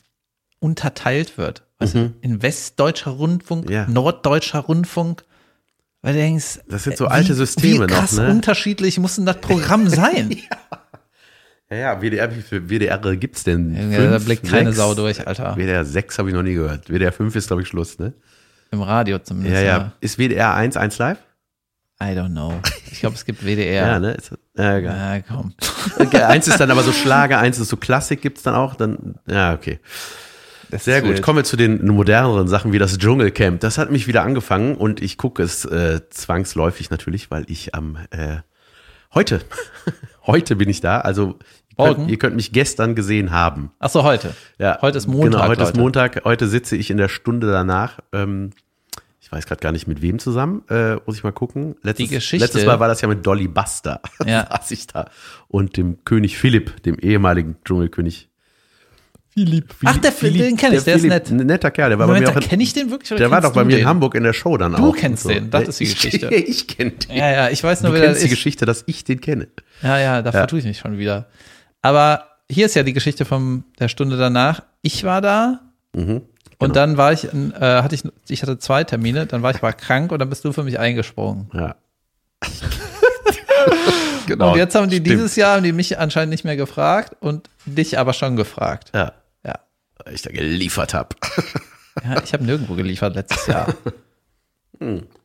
unterteilt wird. Weißt du, in westdeutscher Rundfunk, Mhm. Ja. norddeutscher Rundfunk. Weil du denkst, Das sind so äh, alte wie, Systeme wie noch, krass ne? unterschiedlich muss denn das Programm (laughs) sein? Ja, ja, WDR, wie viele WDR gibt's denn? Ja, da Fünf, blickt keine sechs? Sau durch, Alter. WDR 6 habe ich noch nie gehört. WDR 5 ist, glaube ich, Schluss, ne? Im Radio zumindest. Ja, ja. Ist WDR 1 1 live? I don't know. Ich glaube, es gibt WDR. Ja, ne? Ist, ja, egal. Ja, komm. Okay, eins ist dann aber so Schlager, eins ist so Klassik gibt's dann auch. Dann, ja, okay. Das Sehr gut. wild. Kommen wir zu den moderneren Sachen wie das Dschungelcamp. Das hat mich wieder angefangen und ich gucke es äh, zwangsläufig natürlich, weil ich am äh, heute, (laughs) heute bin ich da. Also Morgen? könnt, ihr könnt mich gestern gesehen haben. Ach so, heute. Ja, Heute ist Montag, Genau, heute ist Leute. Montag. Heute sitze ich in der Stunde danach. Ähm, ich weiß gerade gar nicht mit wem zusammen. Äh, muss ich mal gucken. Letztes, Die Geschichte- letztes Mal war das ja mit Dolly Buster. (laughs) Ja. saß ich da. Und dem König Philipp, dem ehemaligen Dschungelkönig. Philipp. Ach, der, Philipp- den kenne ich, der, ist Philipp, nett. Ein netter Kerl. Der war Moment, bei mir in, kenne ich den wirklich? der war doch bei du mir in den? Hamburg in der Show dann auch. Du kennst und den, das ist die ich, Geschichte. (laughs) Ich kenne den. Ja, ja, ich weiß Du nur, wer das kennst die ist. Geschichte, dass ich den kenne. Ja, ja, da vertue ich mich schon wieder. Aber hier ist ja die Geschichte von der Stunde danach. Ich war da Mhm. und dann war ich, in, äh, hatte ich, ich hatte zwei Termine, dann war ich aber krank und dann bist du für mich eingesprungen. Ja. (laughs) genau. und jetzt haben die stimmt. dieses Jahr, haben die mich anscheinend nicht mehr gefragt und dich aber schon gefragt. Ja. Ja. Weil ich da geliefert habe. Ja, ich habe nirgendwo geliefert letztes Jahr. (laughs)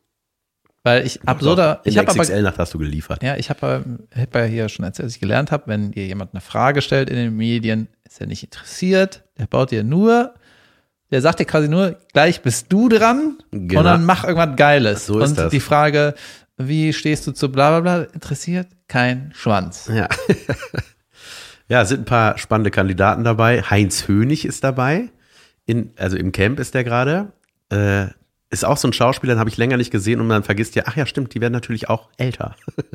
Weil ich absurder, In ich habe aber XXL-Nacht hast du geliefert. Ja, ich habe hab ja hier schon erzählt, dass ich gelernt habe, wenn dir jemand eine Frage stellt in den Medien, ist er nicht interessiert, der baut dir nur, der sagt dir quasi nur, gleich bist du dran Genau. und dann mach irgendwas Geiles. So ist und das. die Frage, wie stehst du zu bla bla bla, interessiert kein Schwanz. Ja. (laughs) ja, es sind ein paar spannende Kandidaten dabei. Heinz Hönig ist dabei. In, also im Camp ist der gerade. Äh, ist auch so ein Schauspieler, den habe ich länger nicht gesehen und man vergisst ja, ach ja, stimmt, die werden natürlich auch älter. (laughs)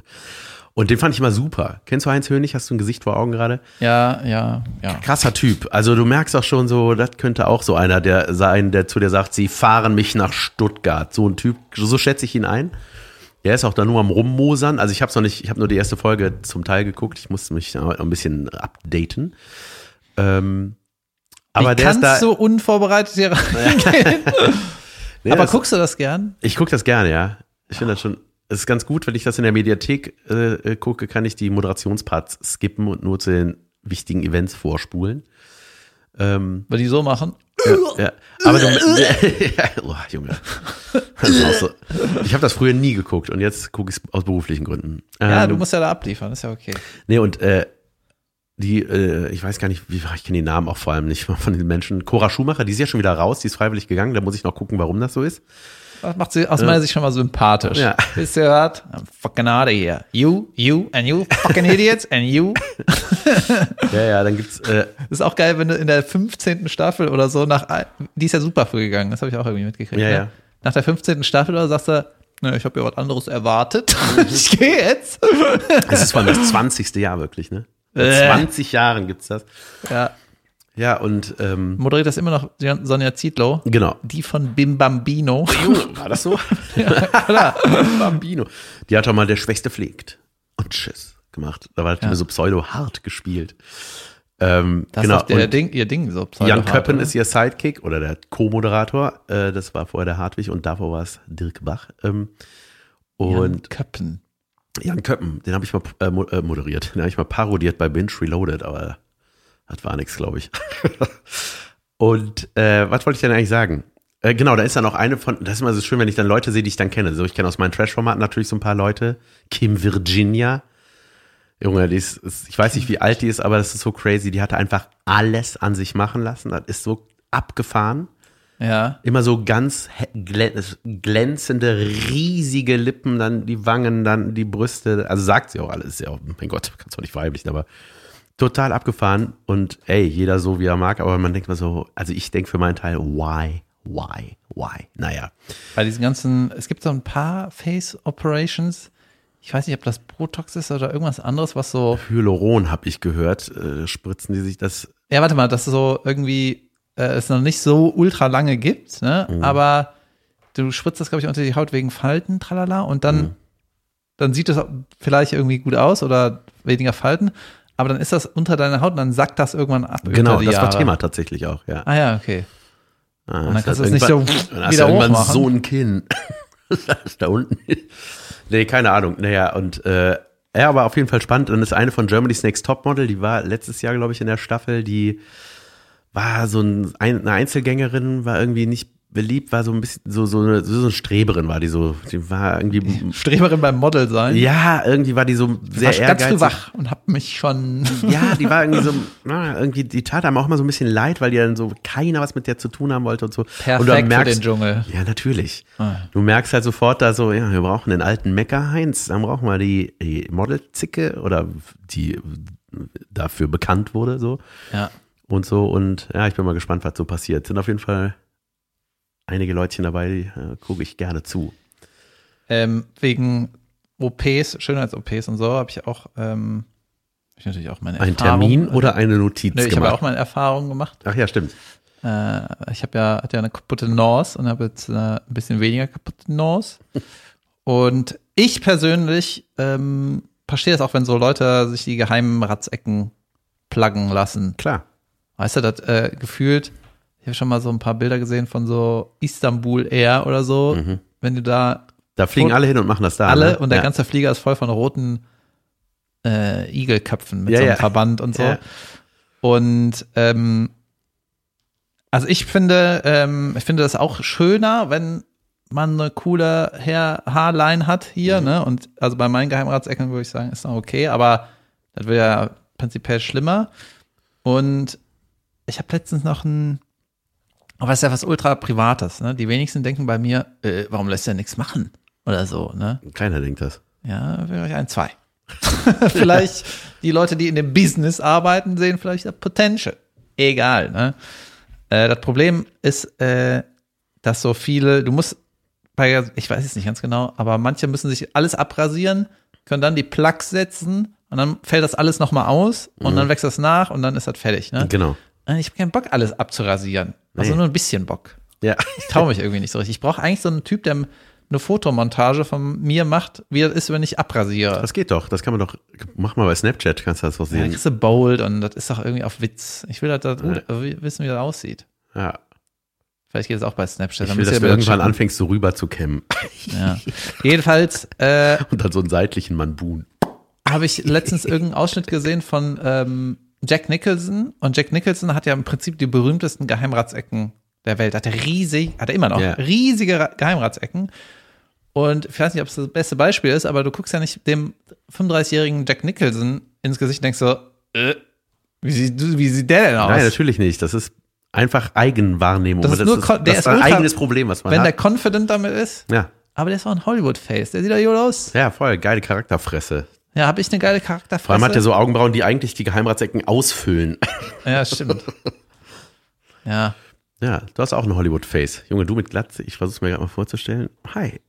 Und den fand ich immer super. Kennst du Heinz Hönig? Hast du ein Gesicht vor Augen gerade? Ja, ja, ja. Krasser Typ. Also du merkst auch schon so, das könnte auch so einer der sein, der zu dir sagt, sie fahren mich nach Stuttgart. So ein Typ, so schätze ich ihn ein. Er ist auch da nur am Rummosern. Also ich habe noch nicht, ich habe nur die erste Folge zum Teil geguckt. Ich musste mich noch ein bisschen updaten. Ähm, aber Wie der ist kannst da. du unvorbereitet hier reingehen? (laughs) (laughs) Nee, Aber das- guckst du das gern? Ich gucke das gerne, ja. Ich finde das schon. Es ist ganz gut, wenn ich das in der Mediathek äh, äh, gucke, kann ich die Moderationsparts skippen und nur zu den wichtigen Events vorspulen. Ähm, Weil die so machen? ja, aber du, (laughs) ja, oh, Junge. So. Ich habe das früher nie geguckt und jetzt gucke ich es aus beruflichen Gründen. Ja, Ähm, du musst ja da abliefern, ist ja okay. Nee, und äh, die, äh, ich weiß gar nicht, wie, ich kenne die Namen auch vor allem nicht von den Menschen. Cora Schumacher, die ist ja schon wieder raus, die ist freiwillig gegangen, da muss ich noch gucken, warum das so ist. Das macht sie aus meiner Sicht schon mal sympathisch. Ja. (laughs) Wisst ihr was? I'm fucking out of here. You, you and you fucking idiots (laughs) and you. Ja, ja, dann gibt's, äh, ist auch geil, wenn du in der 15. Staffel oder so nach, die ist ja super früh gegangen, das habe ich auch irgendwie mitgekriegt. Ja, ne? ja. Nach der 15. Staffel oder sagst du, ne, ich habe ja was anderes erwartet. (laughs) ich gehe jetzt. es ist vor allem das 20. Jahr wirklich, ne? Äh. 20 Jahren gibt's das. ja. Ja, und ähm, Moderiert das immer noch Sonja Zietlow. genau. Die von Bim Bambino. Junge, war das so? (laughs) Klar. (laughs) Bambino. Die hat doch mal der Schwächste pflegt. Und tschüss gemacht. Da war Ja. ja. so pseudo-hart gespielt. Ähm, Das genau. ist der Ding, ihr Ding so. Jan pseudo-hart, Köppen oder? ist ihr Sidekick oder der Co-Moderator. Äh, das war vorher der Hartwig und davor war es Dirk Bach. Ähm, Jan und Köppen. Jan Köppen, den habe ich mal äh, äh, moderiert. Den habe ich mal parodiert bei Binge Reloaded, aber das war nichts, glaube ich. (laughs) Und äh, was wollte ich denn eigentlich sagen? Äh, genau, da ist dann auch eine von, das ist immer so schön, wenn ich dann Leute sehe, die ich dann kenne. So, ich kenne aus meinen Trash-Formaten natürlich so ein paar Leute. Kim Virginia. Junge, die ist, ist, ich weiß nicht, wie alt die ist, aber das ist so crazy. Die hatte einfach alles an sich machen lassen. Das ist so abgefahren. Ja. Immer so ganz glänzende, riesige Lippen, dann die Wangen, dann die Brüste. Also sagt sie auch alles. Ist ja auch, mein Gott, kannst du nicht weiblich, aber total abgefahren. Und ey, jeder so, wie er mag. Aber man denkt mal so, also ich denke für meinen Teil, why, why, why? Naja. Bei diesen ganzen, es gibt so ein paar Face Operations. Ich weiß nicht, ob das Botox ist oder irgendwas anderes, was so. Hyaluron habe ich gehört. Äh, spritzen die sich das? Ja, warte mal, dass so irgendwie äh, es noch nicht so ultra lange gibt, ne? Aber du spritzt das, glaube ich, unter die Haut wegen Falten, tralala, und dann, dann sieht es vielleicht irgendwie gut aus oder weniger Falten, aber dann ist das unter deiner Haut und dann sackt das irgendwann ab. Genau, das war. Thema tatsächlich auch, ja. Ah ja, okay. Ah, dann hast kannst du es nicht so dann hast du irgendwann hochmachen. so ein Kinn. (laughs) da unten. Nee, keine Ahnung. Naja, und äh, ja, aber auf jeden Fall spannend. Dann ist eine von Germany's Next Topmodel, die war letztes Jahr, glaube ich, in der Staffel, die war so ein, ein, eine Einzelgängerin, war irgendwie nicht beliebt, war so ein bisschen so, so, eine, so eine Streberin war die so. Die war irgendwie. Streberin beim Model sein. Ja, irgendwie war die so sehr war ganz ehrgeizig. früh wach und hab mich schon. (laughs) Ja, die war irgendwie so, na, irgendwie, die tat einem auch mal so ein bisschen leid, weil die dann so keiner was mit der zu tun haben wollte und so. und Perfekt dann für merkst, den Dschungel. Ja, natürlich. Ah. Du merkst halt sofort da so, ja, wir brauchen den alten Mecker Heinz, dann brauchen wir die, die Modelzicke oder die dafür bekannt wurde, so Ja. Und so. Und ja, ich bin mal gespannt, was so passiert. Sind auf jeden Fall einige Leutchen dabei, die äh, gucke ich gerne zu. Ähm, wegen OPs, Schönheits-OPs und so, habe ich auch, ähm, ich natürlich auch meine Ein Erfahrung. Termin oder eine Notiz Nö, ich habe ja gemacht? auch meine Erfahrungen gemacht. Ach ja, stimmt. Äh, ich habe ja, hatte ja eine kaputte Nose und habe jetzt äh, ein bisschen weniger kaputte Nose. Und ich persönlich ähm, verstehe das auch, wenn so Leute sich die geheimen Ratzecken pluggen lassen. Klar. Weißt du, das äh, gefühlt, ich habe schon mal so ein paar Bilder gesehen von so Istanbul Air oder so. Wenn du da Da fliegen alle hin und machen das da. alle ne? und der ja. ganze Flieger ist voll von roten äh, Igelköpfen mit Ja, so einem ja. Verband und so. Und ähm, also ich finde, ähm, ich finde das auch schöner, wenn man eine coole Hair Haarline hat hier, Mhm. ne? Und also bei meinen Geheimratsecken würde ich sagen, ist noch okay, aber das wäre ja prinzipiell schlimmer. Und ich habe letztens noch ein, aber es ist ja was ultra Privates, ne? Die wenigsten denken bei mir, äh, warum lässt er nichts machen? Oder so, ne? Keiner denkt das. Ja, vielleicht ein, zwei. (laughs) vielleicht die Leute, die in dem Business arbeiten, sehen vielleicht das Potential. Egal, ne? Äh, das Problem ist, äh, dass so viele, du musst bei, ich weiß es nicht ganz genau, aber manche müssen sich alles abrasieren, können dann die Plugs setzen und dann fällt das alles nochmal aus und dann wächst das nach und dann ist das fertig, ne? Genau. Äh, Ich habe keinen Bock, alles abzurasieren. Also Nee. nur ein bisschen Bock. Ja. Ich traue mich irgendwie nicht so richtig. Ich brauche eigentlich so einen Typ, der eine Fotomontage von mir macht, wie das ist, wenn ich abrasiere. Das geht doch. Das kann man doch. Mach mal bei Snapchat, kannst du das Ja, dann sehen. kriegst du bold und das ist doch irgendwie auf Witz. Ich will halt das gut, wissen, wie das aussieht. Ja. Vielleicht geht es auch bei Snapchat. Ich will, dass du irgendwann schicken. anfängst, so rüber zu kämmen. Ja. Jedenfalls äh, (laughs) Und dann so einen seitlichen Manbun. habe ich letztens irgendeinen Ausschnitt gesehen von ähm, Jack Nicholson. Und Jack Nicholson hat ja im Prinzip die berühmtesten Geheimratsecken der Welt. Hat er riesig, hat er immer noch, Ja. riesige Ra- Geheimratsecken. Und ich weiß nicht, ob es das beste Beispiel ist, aber du guckst ja nicht dem 35-jährigen Jack Nicholson ins Gesicht und denkst so, äh, wie sieht, wie sieht der denn aus? Nein, natürlich nicht. Das ist einfach Eigenwahrnehmung. Das ist nur Kon- der das ist ist ein eigenes Problem, was man Wenn der hat. confident damit ist. Ja. Aber der ist auch ein Hollywood-Face. Der sieht ja gut aus. ja, voll geile Charakterfresse. Ja, habe ich eine geile Charakterfresse? Vor allem hat er so Augenbrauen, die eigentlich die Geheimratsecken ausfüllen. (laughs) Ja, stimmt. ja. Ja, du hast auch ein Hollywood-Face. Junge, du mit Glatze, ich versuch's mir gerade mal vorzustellen. Hi.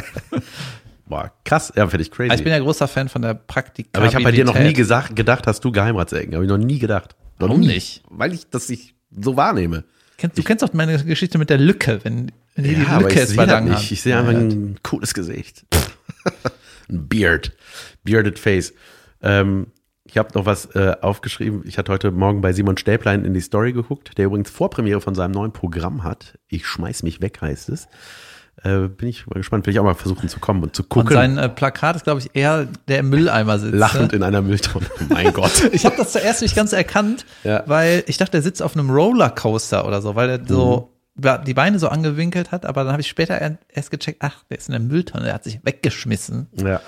(laughs) Boah, krass. Ja, finde ich crazy. Also ich bin ja großer Fan von der Praktikabilität. Aber ich habe bei dir noch nie gesagt, gedacht, hast du Geheimratsecken. Habe ich noch nie gedacht. Noch Warum nie. nicht? Weil ich das ich so wahnehme. Kennst, du kennst doch meine Geschichte mit der Lücke, wenn, wenn die, die aber Lücke ich das verlangen nicht. hat. Ich sehe einfach Ja, ein cooles Gesicht. (laughs) ein Beard. Bearded Face. Ähm, ich habe noch was äh, aufgeschrieben. Ich hatte heute Morgen bei Simon Stäblein in die Story geguckt, der übrigens Vorpremiere von seinem neuen Programm hat. Ich schmeiß mich weg, heißt es. Äh, bin ich mal gespannt. Will ich auch mal versuchen zu kommen und zu Und gucken. sein äh, Plakat ist, glaube ich, eher der im Mülleimer sitzt. Lachend ne? in einer Mülltonne. (laughs) Mein Gott. Ich habe das zuerst nicht ganz erkannt, Ja. weil ich dachte, der sitzt auf einem Rollercoaster oder so, weil er so Mhm. ja, die Beine so angewinkelt hat, aber dann habe ich später er- erst gecheckt, ach, der ist in der Mülltonne, der hat sich weggeschmissen. Ja.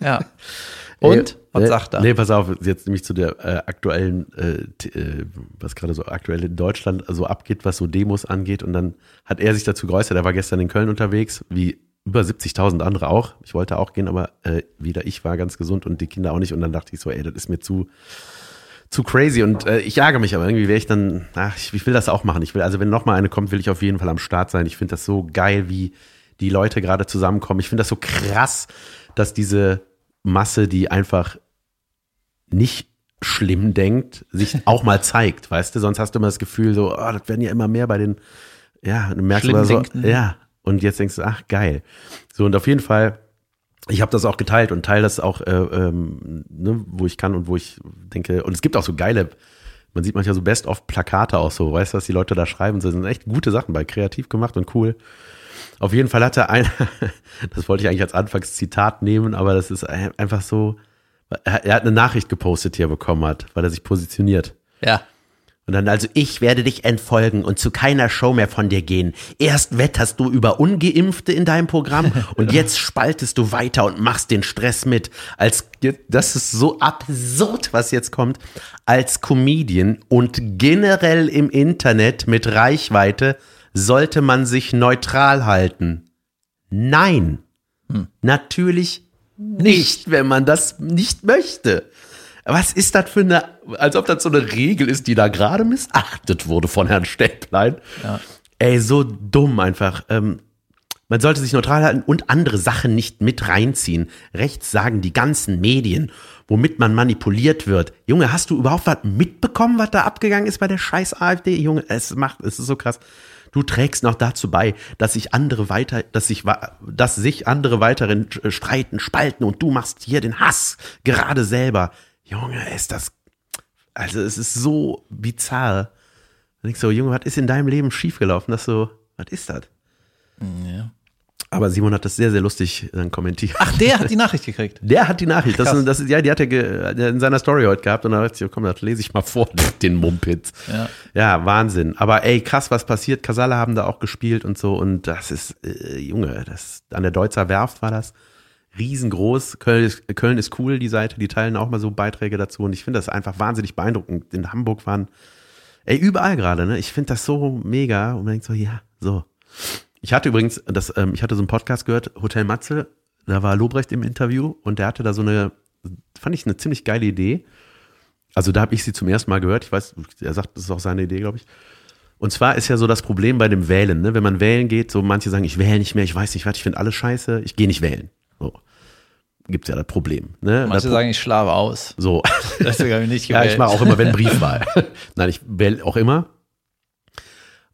Ja. (laughs) Und? Äh, Was sagt er? Nee, pass auf, jetzt nämlich zu der äh, aktuellen, äh, äh, was gerade so aktuell in Deutschland so abgeht, was so Demos angeht. Und dann hat er sich dazu geäußert, er war gestern in Köln unterwegs, wie über 70.000 andere auch. Ich wollte auch gehen, aber äh, weder ich war ganz gesund und die Kinder auch nicht. Und dann dachte ich so, ey, das ist mir zu, zu crazy. Und äh, ich ärgere mich, aber irgendwie wäre ich dann, ach, ich, ich will das auch machen. Ich will, also wenn noch mal eine kommt, will ich auf jeden Fall am Start sein. Ich finde das so geil, wie die Leute gerade zusammenkommen. Ich finde das so krass, dass diese Masse, die einfach nicht schlimm denkt, sich (laughs) auch mal zeigt, weißt du? Sonst hast du immer das Gefühl, so, oh, das werden ja immer mehr bei den, ja, du merkst Schlimm aber so, ja. Und jetzt denkst du, ach geil. So und auf jeden Fall, ich habe das auch geteilt und teile das auch, äh, ähm, ne, wo ich kann und wo ich denke. Und es gibt auch so geile, man sieht manchmal so Best-of-Plakate auch so, weißt du, was die Leute da schreiben, das sind echt gute Sachen bei, kreativ gemacht und cool. Auf jeden Fall hatte einer, (laughs) das wollte ich eigentlich als Anfangszitat nehmen, aber das ist einfach so, er hat eine Nachricht gepostet, die er bekommen hat, weil er sich positioniert. Ja. Und dann also, ich werde dich entfolgen und zu keiner Show mehr von dir gehen. Erst wetterst du über Ungeimpfte in deinem Programm (laughs) und jetzt spaltest du weiter und machst den Stress mit. Als, das ist so absurd, was jetzt kommt. Als Comedian und generell im Internet mit Reichweite sollte man sich neutral halten. Nein. Natürlich nicht, wenn man das nicht möchte. Was ist das für eine, als ob das so eine Regel ist, die da gerade missachtet wurde von Herrn Stäblein. Ja. Ey, so dumm einfach. Ähm, man sollte sich neutral halten und andere Sachen nicht mit reinziehen. Rechts sagen die ganzen Medien, womit man manipuliert wird. Junge, hast du überhaupt was mitbekommen, was da abgegangen ist bei der scheiß AfD? Junge, es macht, es ist so krass. Du trägst noch dazu bei, dass sich andere weiter, dass sich, dass sich andere weiterhin äh, streiten, spalten und du machst hier den Hass gerade selber. Junge, ist das, also es ist so bizarr. Und ich so, Junge, was ist in deinem Leben schiefgelaufen? Das so, was ist das? ja. Aber Simon hat das sehr, sehr lustig dann kommentiert. Ach, der hat die (laughs) Nachricht gekriegt. Der hat die Nachricht. Das, das, ja, die hat er in seiner Story heute gehabt und da dachte ich, komm, das lese ich mal vor, (laughs) den Mumpitz. Ja. Ja, Wahnsinn. Aber ey, krass, was passiert. Kasala haben da auch gespielt und so und das ist, äh, Junge, das, an der Deutzer Werft war das riesengroß. Köln ist, Köln ist cool, die Seite, die teilen auch mal so Beiträge dazu und ich finde das einfach wahnsinnig beeindruckend. In Hamburg waren, ey, überall gerade, ne? Ich finde das so mega und man denkt so, ja, so. Ich hatte übrigens, das, ähm, ich hatte so einen Podcast gehört, Hotel Matze, da war Lobrecht im Interview und der hatte da so eine, fand ich eine ziemlich geile Idee. Also da habe ich sie zum ersten Mal gehört. Ich weiß, er sagt, das ist auch seine Idee, glaube ich. Und zwar ist ja so das Problem bei dem Wählen, ne? wenn man wählen geht, so manche sagen, ich wähle nicht mehr, ich weiß nicht was, ich finde alles scheiße, ich gehe nicht wählen. So. Gibt's ja das Problem. Ne? Manche das, sagen, ich schlafe aus. so. (laughs) Deswegen habe ich nicht (laughs) Ja, gewählt. ich mache auch immer, wenn (laughs) Briefwahl. Nein, ich wähle auch immer.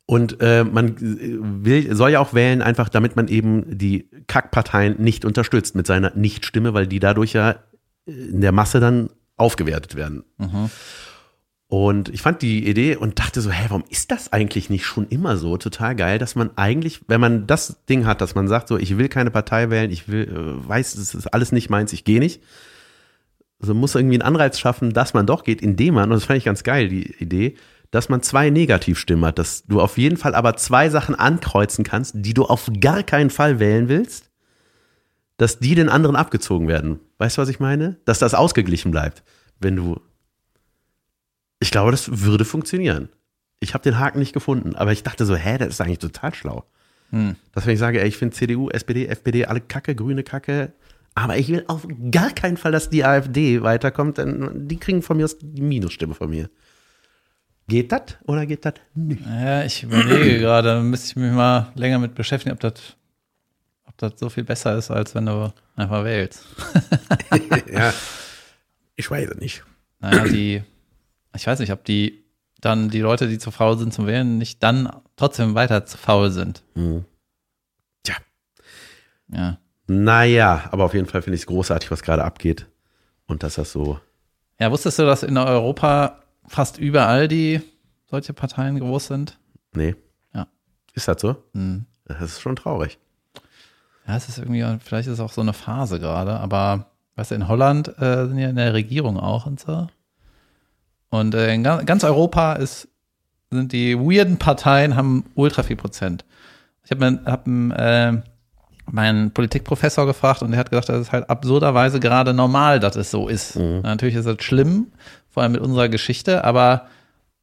Und äh, man will, soll ja auch wählen, einfach damit man eben die Kackparteien nicht unterstützt mit seiner Nichtstimme, weil die dadurch ja in der Masse dann aufgewertet werden. Und ich fand die Idee und dachte so, hä, warum ist das eigentlich nicht schon immer so? Total geil, dass man eigentlich, wenn man das Ding hat, dass man sagt, so, ich will keine Partei wählen, ich will, äh, weiß, es ist alles nicht meins, ich gehe nicht. Also muss irgendwie einen Anreiz schaffen, dass man doch geht, indem man, und das fand ich ganz geil, die Idee, dass man zwei Negativstimmen hat, dass du auf jeden Fall aber zwei Sachen ankreuzen kannst, die du auf gar keinen Fall wählen willst, dass die den anderen abgezogen werden. Weißt du, was ich meine? Dass das ausgeglichen bleibt, wenn du. Ich glaube, das würde funktionieren. Ich habe den Haken nicht gefunden, aber ich dachte so, hä, das ist eigentlich total schlau. Hm. Dass wenn ich sage, ey, ich finde CDU, SPD, FPD, alle Kacke, grüne Kacke, aber ich will auf gar keinen Fall, dass die AfD weiterkommt, denn die kriegen von mir aus die Minusstimme von mir. Geht das oder geht das nicht? Ja, ich überlege (clears throat) gerade, da müsste ich mich mal länger mit beschäftigen, ob das ob das so viel besser ist, als wenn du einfach wählst. (laughs) ja, (laughs) ich weiß es nicht. Naja, die, ich weiß nicht, ob die dann die Leute, die zu faul sind zum Wählen, nicht dann trotzdem weiter zu faul sind. Tja, Ja. naja, aber auf jeden Fall finde ich es großartig, was gerade abgeht. Und dass das so, Ja, wusstest du, dass in Europa fast überall die solche Parteien groß sind? nee. Ja. Ist das so? Hm. Das ist schon traurig. Ja, es ist irgendwie, vielleicht ist es auch so eine Phase gerade, aber weißt du, in Holland äh, sind ja in der Regierung auch und so. Und äh, in ga- ganz Europa ist, sind die weirden Parteien haben ultra viel Prozent. Ich habe hab, äh, meinen Politikprofessor gefragt und der hat gesagt, das ist halt absurderweise gerade normal, dass es so ist. Natürlich ist es schlimm, vor allem mit unserer Geschichte, aber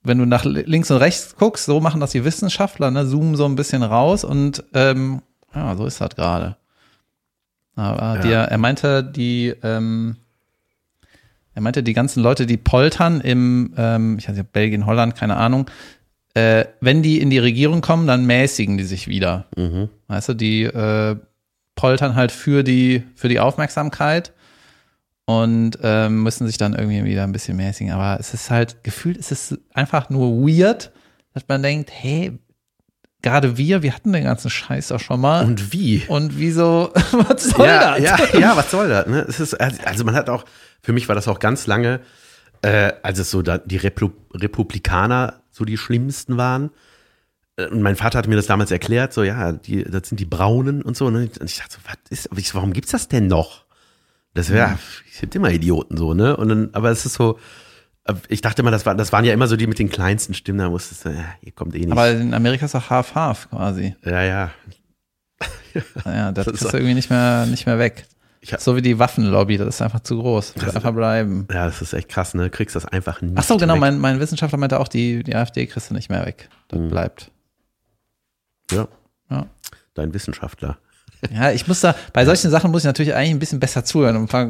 wenn du nach links und rechts guckst, so machen das die Wissenschaftler, ne, zoomen so ein bisschen raus und ähm, ja, so ist das gerade. Aber Ja. die, er meinte, die, ähm, er meinte, die ganzen Leute, die poltern im, ähm, ich weiß nicht, Belgien, Holland, keine Ahnung, äh, wenn die in die Regierung kommen, dann mäßigen die sich wieder. Mhm. Weißt du, die äh, poltern halt für die, für die Aufmerksamkeit und ähm, müssen sich dann irgendwie wieder ein bisschen mäßigen. Aber es ist halt, gefühlt ist es einfach nur weird, dass man denkt, hey, gerade wir, wir hatten den ganzen Scheiß doch schon mal. Und, Und wie? wieso, (laughs) was soll ja, das? ja, ja, was soll das? Ne? Es ist, also man hat auch, für mich war das auch ganz lange, äh, als es so da, die Replu Republikaner so die schlimmsten waren. Äh, Und mein Vater hat mir das damals erklärt, so ja, die, das sind die Braunen und so. Ne? Und ich dachte so, was ist, ich- warum gibt's das denn noch? Das wäre, es gibt immer Idioten so, ne? Und dann, aber es ist so, äh, ich dachte immer, das, war, das waren ja immer so die mit den kleinsten Stimmen, da musstest du, ja, ihr kommt eh nicht. Aber in Amerika ist doch Half-Half quasi. ja, ja. Ja, (laughs) das, Das ist irgendwie nicht mehr, nicht mehr weg. So wie die Waffenlobby, das ist einfach zu groß. Das wird einfach bleiben. Ja, das ist echt krass, ne? Du kriegst das einfach nicht. Ach so, genau, weg. mein, mein Wissenschaftler meinte auch, die, die AfD kriegst du nicht mehr weg. Das bleibt. Ja. Ja. Dein Wissenschaftler. Ja, ich muss da, bei solchen Sachen muss ich natürlich eigentlich ein bisschen besser zuhören und paar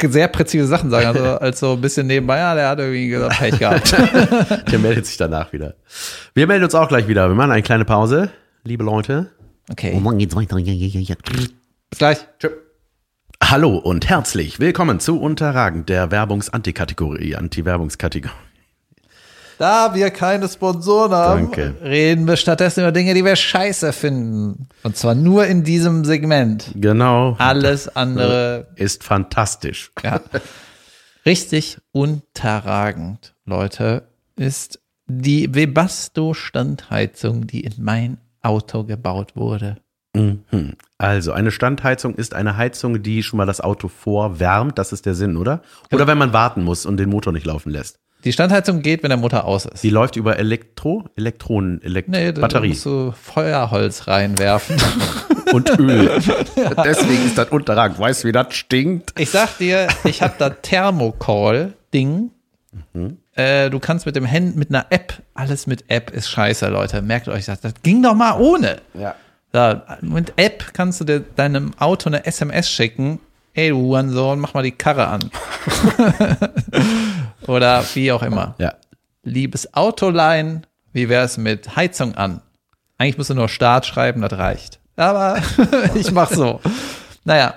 sehr präzise Sachen sagen, also (laughs) als so ein bisschen nebenbei, ja, der hat irgendwie gesagt, Pech gehabt. (laughs) Der meldet sich danach wieder. Wir melden uns auch gleich wieder. Wir machen eine kleine Pause, liebe Leute. Okay, Und morgen geht's weiter. Ja, ja, ja. bis gleich. Tschö. Hallo und herzlich willkommen zu Unterragend, der Werbungsantikategorie, Anti-Werbungskategorie. Da wir keine Sponsoren haben, Danke. reden wir stattdessen über Dinge, die wir scheiße finden. Und zwar nur in diesem Segment. Genau. Alles andere Ist fantastisch. Ja. Richtig unterragend, Leute, ist die Webasto-Standheizung, die in mein Auto gebaut wurde. Mhm. Also, eine Standheizung ist eine Heizung, die schon mal das Auto vorwärmt. Das ist der Sinn, oder? Oder wenn man warten muss und den Motor nicht laufen lässt. Die Standheizung geht, wenn der Motor aus ist. Die läuft über Elektro, Elektronen, Elekt nee, da, da Batterie musst du Feuerholz reinwerfen. (laughs) und Öl. (laughs) Deswegen ist das unterragend. Weißt du, wie das stinkt? ich sag dir, ich habe da Thermocall-Ding. Äh, du kannst mit dem Hand, mit einer App, alles mit App ist scheiße, Leute. Merkt euch das. Das ging doch mal ohne. Ja. Ja, mit App kannst du dir deinem Auto eine SMS schicken. Ey, du Hurensohn, mach mal die Karre an. (laughs) Oder wie auch immer. Ja. Liebes Autolein, wie wär's mit Heizung an? Eigentlich musst du nur Start schreiben, das reicht. Aber (laughs) ich mach so. Naja.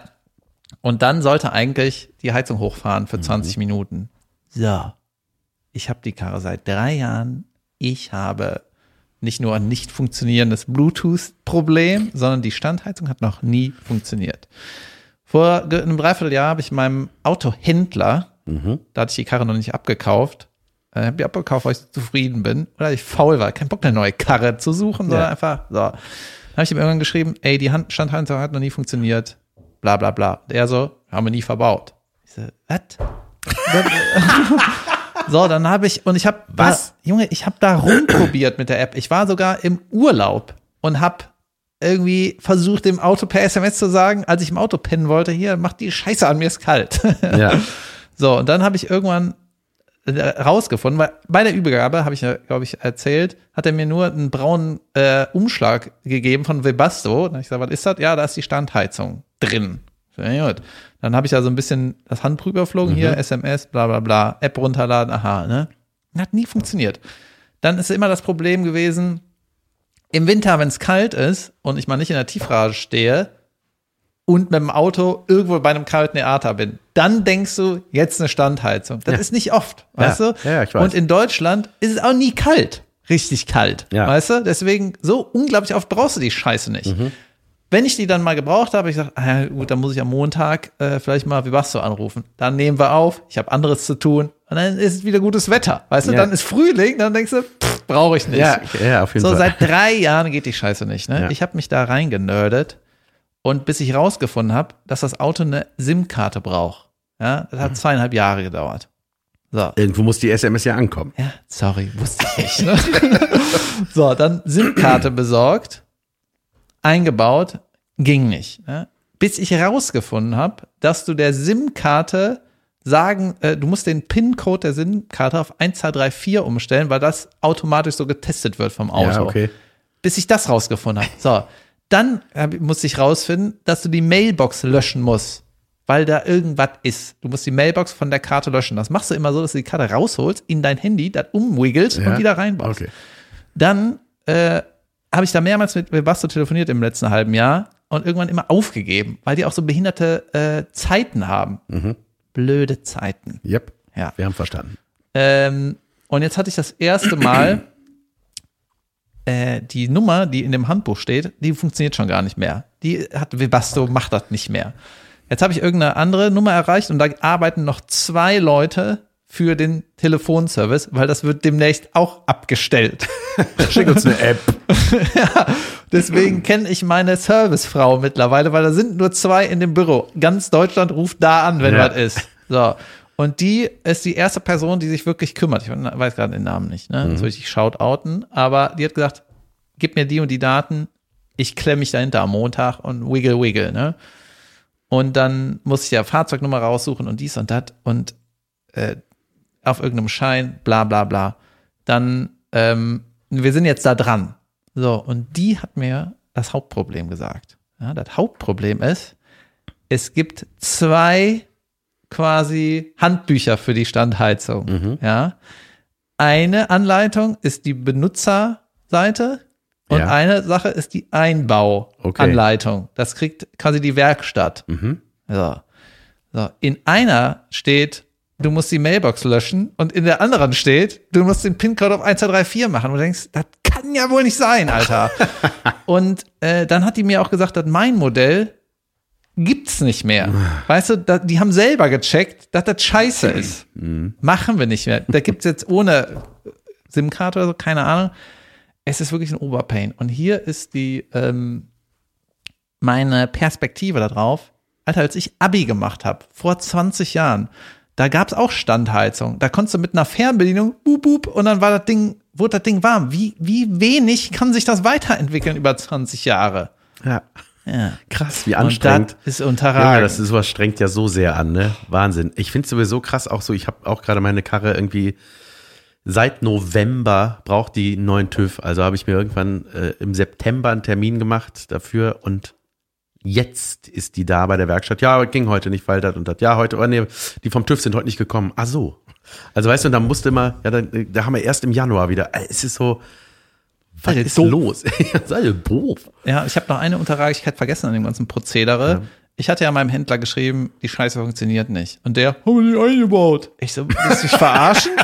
Und dann sollte eigentlich die Heizung hochfahren für 20 Minuten. So. Ich habe die Karre seit drei Jahren. Ich habe nicht nur ein nicht funktionierendes Bluetooth-Problem, sondern die Standheizung hat noch nie funktioniert. Vor einem Dreivierteljahr habe ich meinem Autohändler, da hatte ich die Karre noch nicht abgekauft, äh, habe die abgekauft, weil ich zufrieden bin, oder ich faul war, kein Bock eine neue Karre zu suchen, sondern Ja. einfach, so. Dann habe ich ihm irgendwann geschrieben, ey, die Hand- Standheizung hat noch nie funktioniert, bla bla bla. Und er so, haben wir nie verbaut. Ich so, was? (laughs) (laughs) So, dann habe ich, und ich habe, Was? Da, Junge, ich habe da rumprobiert mit der App. Ich war sogar im Urlaub und habe irgendwie versucht, dem Auto per SMS zu sagen, als ich im Auto pennen wollte, hier, mach die Scheiße an, mir ist kalt. (laughs) Ja. So, und dann habe ich irgendwann äh, rausgefunden, weil bei der Übergabe, habe ich ja, glaube ich, erzählt, hat er mir nur einen braunen äh, Umschlag gegeben von Webasto. Dann habe ich gesagt, was ist das? Ja, da ist die Standheizung drin. Ja, gut. Dann habe ich ja so ein bisschen das Handbuch überflogen, hier SMS, bla bla bla, App runterladen, aha, ne? Hat nie funktioniert. Dann ist immer das Problem gewesen, im Winter, wenn es kalt ist und ich mal nicht in der Tiefgarage stehe und mit dem Auto irgendwo bei einem kalten Theater bin, dann denkst du, jetzt eine Standheizung. Das Ja. ist nicht oft, Ja. weißt du? Ja, ja, ich weiß. Und in Deutschland ist es auch nie kalt. Richtig kalt. Ja. Weißt du? Deswegen, so unglaublich oft brauchst du die Scheiße nicht. Mhm. Wenn ich die dann mal gebraucht habe, ich sage, ah, gut, dann muss ich am Montag äh, vielleicht mal Vibasto anrufen. Dann nehmen wir auf, ich habe anderes zu tun und dann ist wieder gutes Wetter. Weißt du, Ja. dann ist Frühling, dann denkst du, brauche ich nicht. Ja, ja, auf jeden So, Fall. seit drei Jahren geht die Scheiße nicht. Ne? Ja. Ich habe mich da reingenördet Und bis ich rausgefunden habe, dass das Auto eine SIM-Karte braucht. Ja, das hat zweieinhalb Jahre gedauert. So. Irgendwo muss die SMS ja ankommen. Ja, sorry, wusste ich nicht. Ne? (laughs) so, dann SIM-Karte besorgt, eingebaut, ging nicht. Ne? Bis ich herausgefunden habe, dass du der SIM-Karte sagen, äh, du musst den PIN-Code der SIM-Karte auf 1234 umstellen, weil das automatisch so getestet wird vom Auto. Ja, okay. Bis ich das rausgefunden habe. So, dann hab, musste ich rausfinden, dass du die Mailbox löschen musst, weil da irgendwas ist. Du musst die Mailbox von der Karte löschen. Das machst du immer so, dass du die Karte rausholst, in dein Handy, das umwiggelst Ja. und wieder reinbaust. Okay. Dann äh, habe ich da mehrmals mit Webasto telefoniert im letzten halben Jahr und irgendwann immer aufgegeben, weil die auch so behinderte äh, Zeiten haben. Blöde Zeiten. Yep. Ja. Wir haben verstanden. Ähm, und jetzt hatte ich das erste Mal äh, die Nummer, die in dem Handbuch steht, die funktioniert schon gar nicht mehr. Die hat Webasto, macht das nicht mehr. Jetzt habe ich irgendeine andere Nummer erreicht und da arbeiten noch zwei Leute für den Telefonservice, weil das wird demnächst auch abgestellt. (laughs) Schick uns eine App. (laughs) ja, deswegen kenne ich meine Servicefrau mittlerweile, weil da sind nur zwei in dem Büro. Ganz Deutschland ruft da an, wenn Ja. was ist. So. Und die ist die erste Person, die sich wirklich kümmert. Ich weiß gerade den Namen nicht, ne? Das will ich shoutouten. Aber die hat gesagt, gib mir die und die Daten. Ich klemme mich dahinter am Montag und wiggle, wiggle, ne? Und dann muss ich ja Fahrzeugnummer raussuchen und dies und das und äh, auf irgendeinem Schein, bla bla bla. Dann, ähm, wir sind jetzt da dran. So, und die hat mir das Hauptproblem gesagt. Ja, das Hauptproblem ist, es gibt zwei quasi Handbücher für die Standheizung. Ja. Eine Anleitung ist die Benutzerseite und Ja. eine Sache ist die Einbauanleitung. Das kriegt quasi die Werkstatt. So. So. In einer steht, du musst die Mailbox löschen und in der anderen steht, du musst den PIN-Code auf 1234 machen. Und du denkst, das kann ja wohl nicht sein, Alter. (laughs) und äh, dann hat die mir auch gesagt, dass mein Modell gibt's nicht mehr. Weißt du, da, die haben selber gecheckt, dass das scheiße ist. Machen wir nicht mehr. Da gibt's jetzt ohne SIM-Karte oder so, keine Ahnung. Es ist wirklich ein Oberpain. Und hier ist die, ähm, meine Perspektive darauf. Alter, als ich Abi gemacht habe, vor 20 Jahren, da gab's auch Standheizung. Da konntest du mit einer Fernbedienung, boop, boop, und dann war das Ding, wurde das Ding warm. Wie, wie wenig kann sich das weiterentwickeln über 20 Jahre? Ja. Ja. Krass, wie Und anstrengend. das ist Ja, unterragend. das ist sowas strengt ja so sehr an, ne? Wahnsinn. Ich finde sowieso krass auch so, ich habe auch gerade meine Karre irgendwie seit November braucht die einen neuen TÜV. Also habe ich mir irgendwann äh, im September einen Termin gemacht dafür und jetzt ist die da bei der Werkstatt. Ja, ging heute nicht, weil das und das. Ja, heute, oh nee, die vom TÜV sind heute nicht gekommen. Ah so. Also weißt du, und dann musste immer, ja, dann, da haben wir erst im Januar wieder. Äh, Es ist so, was ist doof? los? (laughs) Seid ihr doof? Ja, ich habe noch eine Unterragigkeit vergessen an dem ganzen Prozedere. Ich hatte ja meinem Händler geschrieben, die Scheiße funktioniert nicht. Und der, haben wir die eingebaut? Ich so, willst du dich verarschen? (laughs)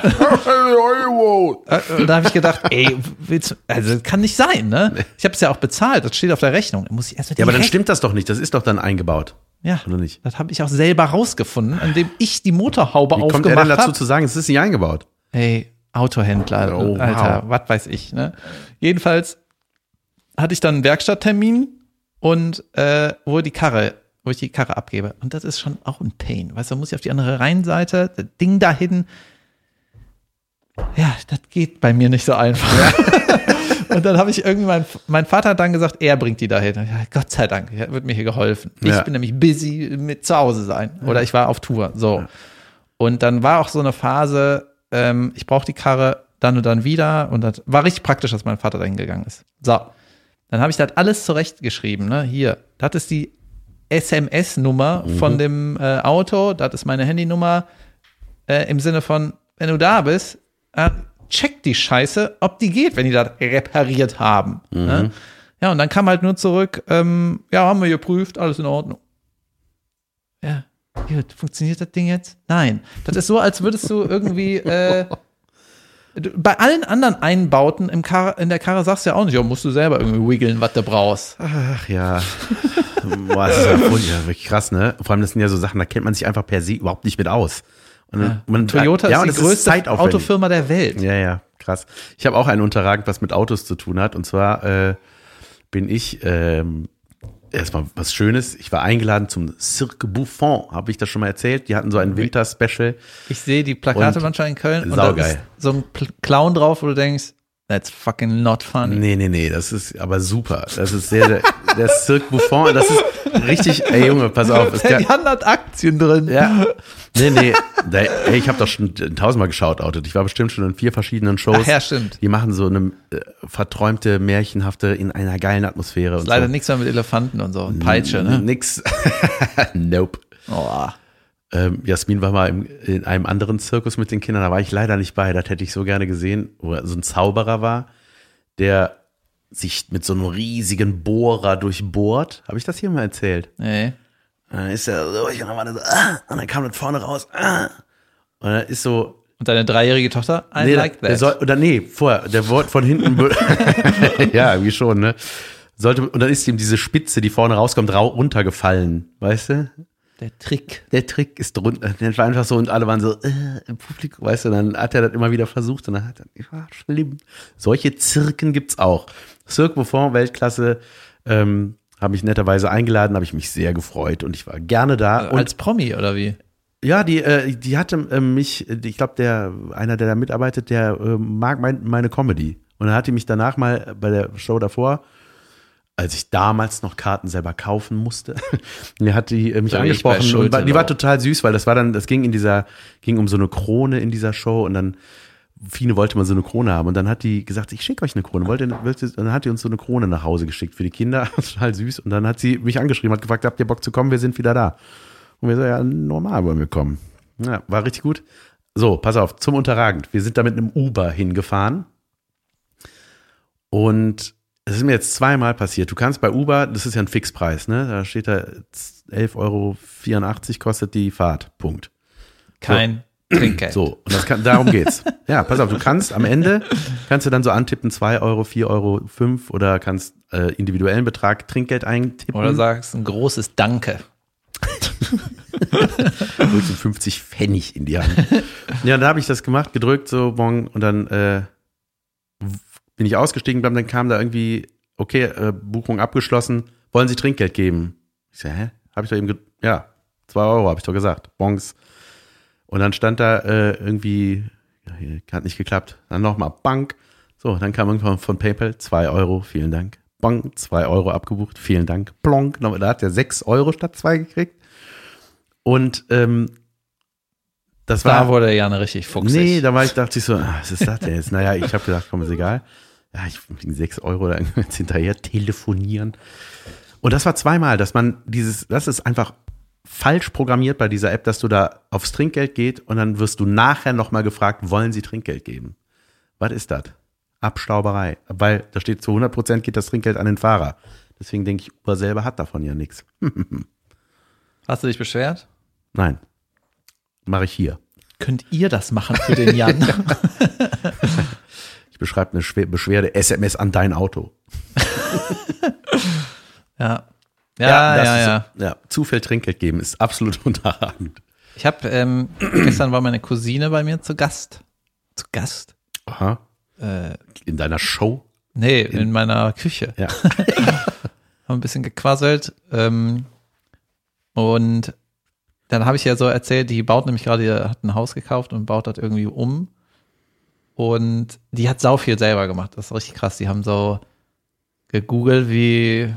Äh, Und da habe ich gedacht, ey, willst du, also das kann nicht sein, ne? Ich habe es ja auch bezahlt, das steht auf der Rechnung. Muss ich erst Ja, aber dann stimmt das doch nicht. Das ist doch dann eingebaut. Ja, Oder nicht? das habe ich auch selber rausgefunden, indem ich die Motorhaube Wie kommt er aufgemacht denn dazu habe. zu sagen, es ist nicht eingebaut? Hey, Autohändler, Oh, wow. Alter, was weiß ich, ne? Jedenfalls hatte ich dann einen Werkstatttermin und äh, wo die Karre, wo ich die Karre abgebe. Und das ist schon auch ein Pain. Weißt du, da muss ich auf die andere Rheinseite, das Ding dahin. Ja, das geht bei mir nicht so einfach. (laughs) und dann habe ich irgendwie, mein, mein Vater hat dann gesagt, er bringt die dahin. Ja, Gott sei Dank, er wird mir hier geholfen. Ich Ja. bin nämlich busy mit zu Hause sein. Oder ich war auf Tour. So. Und dann war auch so eine Phase, ähm, ich brauche die Karre dann und dann wieder. Und das war richtig praktisch, dass mein Vater dahin gegangen ist. So. Dann habe ich das alles zurechtgeschrieben. Ne? Hier, das ist die SMS-Nummer von dem äh, Auto, das ist meine Handynummer. Äh, Im Sinne von, wenn du da bist, äh, check die Scheiße, ob die geht, wenn die das repariert haben. Ne? Ja, und dann kam halt nur zurück, ähm, ja, haben wir geprüft, alles in Ordnung. Ja, gut, funktioniert das Ding jetzt? Nein. Das ist so, als würdest du irgendwie äh, (laughs) bei allen anderen Einbauten im Karre, in der Karre sagst du ja auch nicht, ja, musst du selber irgendwie wiggeln, was du brauchst. Ach ja. Boah, das ist ja, voll, ja wirklich krass, ne? Vor allem, das sind ja so Sachen, da kennt man sich einfach per se überhaupt nicht mit aus. Und dann- man, Toyota ja, ist die größte zeitaufwendig. Autofirma der Welt. Ja, ja, krass. Ich habe auch einen unterragend, was mit Autos zu tun hat. Und zwar äh, bin ich ähm, erstmal was Schönes. Ich war eingeladen zum Cirque Buffon, habe ich das schon mal erzählt. Die hatten so ein Winter-Special. Ich sehe die Plakate manchmal in Köln und da saugeil. ist so ein Clown drauf, wo du denkst, that's fucking not funny. Nee, nee, nee, das ist aber super. Das ist sehr, der, der Cirque Buffon, das ist richtig, ey Junge, pass auf. Es haben hat Aktien drin. ja, nee, nee, da, ey, ich habe doch schon tausendmal geschaut, outet. Ich war bestimmt schon in vier verschiedenen Shows. Ach ja, stimmt. Die machen so eine äh, verträumte, märchenhafte, in einer geilen Atmosphäre. Und Leider so. nichts mehr mit Elefanten und so. Und Peitsche, ne? Nix. (laughs) nope. Oh. Ähm, Jasmin war mal im, in einem anderen Zirkus mit den Kindern, da war ich leider nicht bei, das hätte ich so gerne gesehen, wo er so ein Zauberer war, der sich mit so einem riesigen Bohrer durchbohrt. Habe ich das hier mal erzählt? Nee. Und dann ist er so, ich und dann war so, ah, und dann kam das vorne raus, ah. Und dann ist so, Und deine dreijährige Tochter? I nee, like der that. soll, oder nee, vorher, der wollte von hinten, (laughs) (laughs) ja, wie schon, ne? Sollte, und dann ist ihm diese Spitze, die vorne rauskommt, rau runtergefallen, weißt du? Der Trick. der Trick ist drunter. Der war einfach so und alle waren so äh, im Publikum, weißt du, dann hat er das immer wieder versucht und dann hat er, ja, schlimm. Solche Zirken gibt's auch. Cirque Buffon, Weltklasse, ähm, habe mich netterweise eingeladen, habe ich mich sehr gefreut und ich war gerne da. Und Als Promi oder wie? ja, die, äh, die hatte äh, mich, ich glaube, der, einer, der da mitarbeitet, der äh, mag mein, meine Comedy. Und dann hat die mich danach mal bei der Show davor, als ich damals noch Karten selber kaufen musste, (laughs) der hat die äh, mich Da angesprochen und war, die war total süß, weil das war dann, das ging in dieser, ging um so eine Krone in dieser Show und dann Fine wollte mal so eine Krone haben und dann hat die gesagt, ich schicke euch eine Krone. Wollt ihr, wollt ihr, dann hat die uns so eine Krone nach Hause geschickt für die Kinder, (laughs) total süß. Und dann hat sie mich angeschrieben, hat gefragt, habt ihr Bock zu kommen? Wir sind wieder da. Und wir so, ja, normal wollen wir kommen. Ja, war richtig gut. So, pass auf, zum Unterragend. Wir sind da mit einem Uber hingefahren. Und es ist mir jetzt zweimal passiert. Du kannst bei Uber, das ist ja ein Fixpreis, ne? Da steht da 11,84 Euro kostet die Fahrt. Punkt. Kein Trinkgeld. So, und das kann, darum geht's. ja, pass auf, du kannst am Ende, kannst du dann so antippen, 2 Euro, 4 Euro, 5 oder kannst äh, individuellen Betrag Trinkgeld eintippen. Oder sagst ein großes Danke. (laughs) du 50 Pfennig in die Hand. ja, da habe ich das gemacht, gedrückt, so, bong, und dann äh, bin ich ausgestiegen, dann kam da irgendwie, okay, äh, Buchung abgeschlossen, wollen Sie Trinkgeld geben? Ich so, hä? Habe ich doch eben, ja, 2 Euro, habe ich doch gesagt, Bongs. Und dann stand da äh, irgendwie, ja, hat nicht geklappt, dann nochmal Bank. So, dann kam irgendwann von PayPal, 2 Euro, vielen Dank. Bong, 2 Euro abgebucht, vielen Dank. Plonk, da hat er 6 Euro statt 2 gekriegt. Und ähm, das war Da wurde Janne richtig fuchsig. Nee, da war ich, dachte ich so, ah, was ist das denn jetzt? Naja, ich habe gedacht, komm, ist egal. Ja, ich sechs Euro da (laughs) jetzt hinterher telefonieren. Und das war zweimal, dass man dieses, das ist einfach falsch programmiert bei dieser App, dass du da aufs Trinkgeld geht und dann wirst du nachher nochmal gefragt, wollen sie Trinkgeld geben? Was ist das? Abstauberei. Weil da steht zu 100 Prozent geht das Trinkgeld an den Fahrer. Deswegen denke ich, Uber selber hat davon ja nichts. (laughs) Hast du dich beschwert? Nein. Mache ich hier. Könnt ihr das machen für den Jan? (laughs) Ich beschreibe eine Schwer- Beschwerde SMS an dein Auto. (laughs) ja. Ja, ja, ist, ja. ja. Zu viel Trinkgeld geben ist absolut (laughs) unterragend. Ich habe ähm, gestern war meine Cousine bei mir zu Gast. Zu Gast? Aha. Äh, In deiner Show? nee, in, meiner Küche. Ja. (laughs) Haben ein bisschen gequasselt. Ähm, und dann habe ich ja so erzählt, die baut nämlich gerade, hat ein Haus gekauft und baut das irgendwie um. Und die hat sau viel selber gemacht. Das ist richtig krass. Die haben so gegoogelt, wie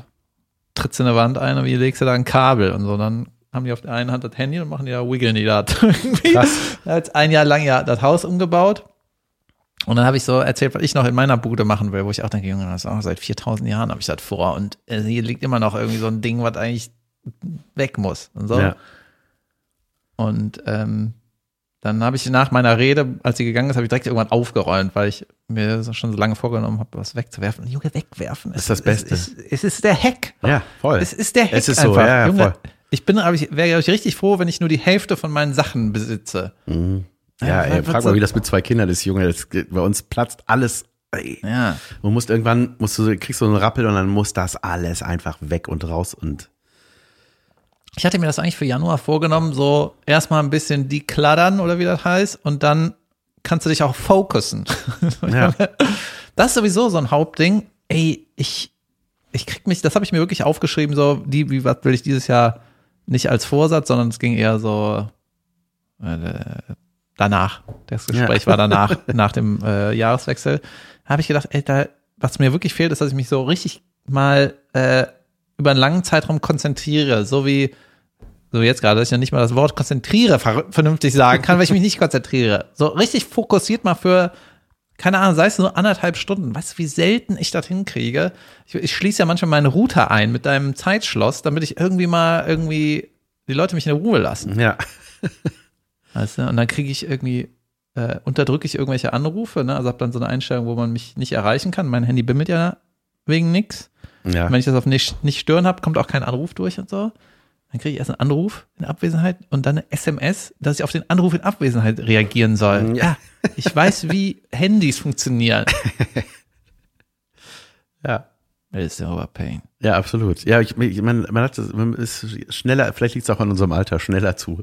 trittst du in der Wand ein und wie legst du da ein Kabel und so. Dann haben die auf der einen Hand das Handy und machen die da, wiggeln die da (laughs) irgendwie. Krass. Hat ein Jahr lang ja das Haus umgebaut. Und dann habe ich so erzählt, was ich noch in meiner Bude machen will, wo ich auch denke, Junge, das ist auch seit 4000 Jahren habe ich das vor. Und äh, hier liegt immer noch irgendwie so ein Ding, was eigentlich weg muss. Und so. Ja. Und ähm, dann habe ich nach meiner Rede, als sie gegangen ist, habe ich direkt irgendwann aufgeräumt, weil ich mir so schon so lange vorgenommen habe, was wegzuwerfen. Und Junge, wegwerfen. Ist das Beste. Es, es, es ist der Hack. Ja, voll. Es ist der Hack Es ist so, einfach. ja, ja, Junge, voll. ich bin, aber ich wäre, glaube ich, richtig froh, wenn ich nur die Hälfte von meinen Sachen besitze. ja, Ja, ey, frag so- mal, wie das mit zwei Kindern ist, Junge. Das, bei uns platzt alles. Ey. Ja. Du musst irgendwann, musst du, kriegst du einen Rappel und dann muss das alles einfach weg und raus und Ich hatte mir das eigentlich für Januar vorgenommen, so erstmal ein bisschen dekladdern oder wie das heißt und dann kannst du dich auch fokussen. (laughs) ja. Das ist sowieso so ein Hauptding. Ey, ich, ich krieg mich, das habe ich mir wirklich aufgeschrieben, so, die, wie, was will ich dieses Jahr nicht als Vorsatz, sondern es ging eher so äh, danach. Das Gespräch Ja. war danach, (laughs) nach dem äh, Jahreswechsel. Da habe ich gedacht, ey, da, was mir wirklich fehlt, ist, dass ich mich so richtig mal äh, über einen langen Zeitraum konzentriere, so wie so jetzt gerade, dass ich ja nicht mal das Wort konzentriere ver vernünftig sagen kann, weil ich mich nicht konzentriere. So richtig fokussiert mal für, keine Ahnung, sei es nur anderthalb Stunden. Weißt du, wie selten ich das hinkriege? Ich, ich schließe ja manchmal meinen Router ein mit deinem Zeitschloss, damit ich irgendwie mal irgendwie die Leute mich in Ruhe lassen. Ja. Weißt du? Und dann kriege ich irgendwie, äh, unterdrücke ich irgendwelche Anrufe, ne? Also habe dann so eine Einstellung, wo man mich nicht erreichen kann. Mein Handy bimmelt ja wegen nix. Ja. Wenn ich das auf nicht, nicht stören habe, kommt auch kein Anruf durch und so. Dann kriege ich erst einen Anruf in Abwesenheit und dann eine SMS, dass ich auf den Anruf in Abwesenheit reagieren soll. Ja. Ich weiß, wie Handys funktionieren. Ja. It's over pain. Ja, absolut. Ja, ich, ich man, man hat das, man ist schneller, vielleicht liegt es auch an unserem Alter, schneller zu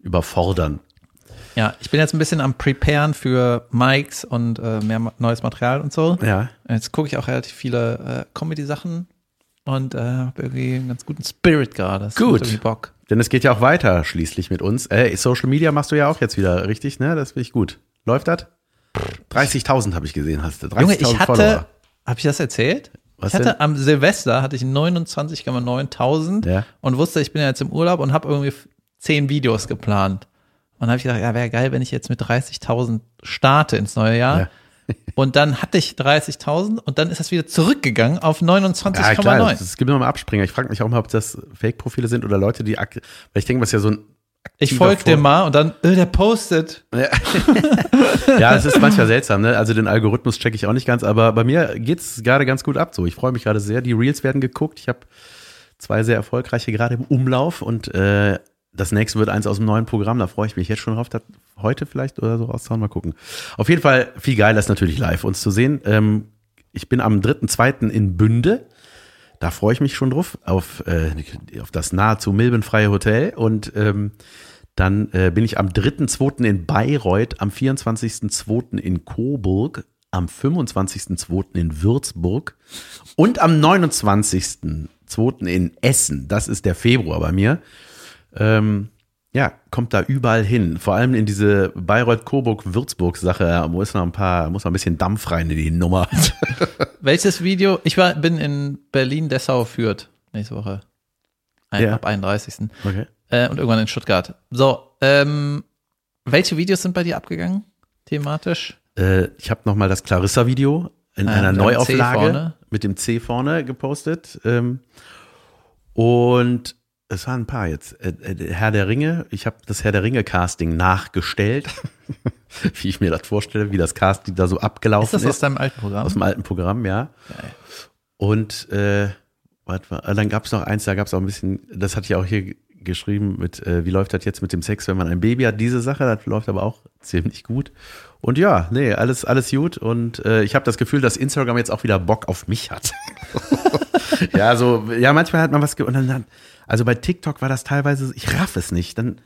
überfordern. Ja, ich bin jetzt ein bisschen am Preparen für Mics und äh, mehr neues Material und so. Ja. Jetzt gucke ich auch relativ viele äh, Comedy-Sachen und äh, habe irgendwie einen ganz guten Spirit gerade. Das Gut. Bock. Denn es geht ja auch weiter schließlich mit uns. Äh, Social Media machst du ja auch jetzt wieder, richtig, ne? Das finde ich gut. Läuft das? 30.000 habe ich gesehen, hast du. 30.000 Junge, ich hatte, Follower. habe ich das erzählt? Was ich hatte denn? am Silvester hatte ich 29,9000 Ja. und wusste, ich bin ja jetzt im Urlaub und habe irgendwie zehn Videos geplant. Und dann habe ich gedacht, ja, wäre geil, wenn ich jetzt mit 30.000 starte ins neue Jahr. Ja. Und dann hatte ich 30.000 und dann ist das wieder zurückgegangen auf Ja, klar, 29,9. es gibt immer mal Abspringer. Ich frage mich auch mal, ob das Fake-Profile sind oder Leute, die, weil ich denke, was ja so ein ich folge dem mal und dann, äh, der postet. (laughs) Ja, es ist manchmal seltsam, ne? Also den Algorithmus checke ich auch nicht ganz, aber bei mir geht's gerade ganz gut ab. So, ich freue mich gerade sehr. Die Reels werden geguckt. Ich habe zwei sehr erfolgreiche gerade im Umlauf und äh, das nächste wird eins aus dem neuen Programm. Da freue ich mich jetzt schon drauf, das heute vielleicht oder so rauszuhauen. Mal gucken. Auf jeden Fall viel geiler ist natürlich live uns zu sehen. Ähm, ich bin am 3.2. in Bünde. Da freue ich mich schon drauf auf, äh, auf das nahezu milbenfreie Hotel und ähm, dann äh, bin ich am 3.2. in Bayreuth, am 24.2. in Coburg, am 25.2. in Würzburg und am 29.2. in Essen. Das ist der Februar bei mir. Ähm, ja, kommt da überall hin. Vor allem in diese Bayreuth-Coburg-Würzburg-Sache. Da muss noch ein paar, muss noch ein bisschen Dampf rein in die Nummer. (laughs) Welches Video? Ich war, bin in Berlin, Dessau, Fürth nächste Woche. Ein, Ja. Ab 31. Okay. Äh, und irgendwann in Stuttgart. So, ähm, welche Videos sind bei dir abgegangen? Thematisch? Äh, ich habe noch mal das Clarissa-Video in Ah, einer Neuauflage mit dem C vorne gepostet. Ähm, und es waren ein paar jetzt. Äh, äh, Herr der Ringe, ich habe das Herr der Ringe-Casting nachgestellt, (laughs) wie ich mir das vorstelle, wie das Casting da so Ist abgelaufen das ist. aus deinem alten Programm? Aus dem alten Programm, ja. Geil. Und äh, warte mal, dann gab es noch eins, da gab es auch ein bisschen, das hatte ich auch hier geschrieben mit, äh, wie läuft das jetzt mit dem Sex, wenn man ein Baby hat? Diese Sache, das läuft aber auch ziemlich gut. Und ja, nee, alles, alles gut. Und äh, ich habe das Gefühl, dass Instagram jetzt auch wieder Bock auf mich hat. (laughs) (laughs) ja, so, ja, manchmal hat man was ge und dann, also bei TikTok war das teilweise, ich raff es nicht. Dann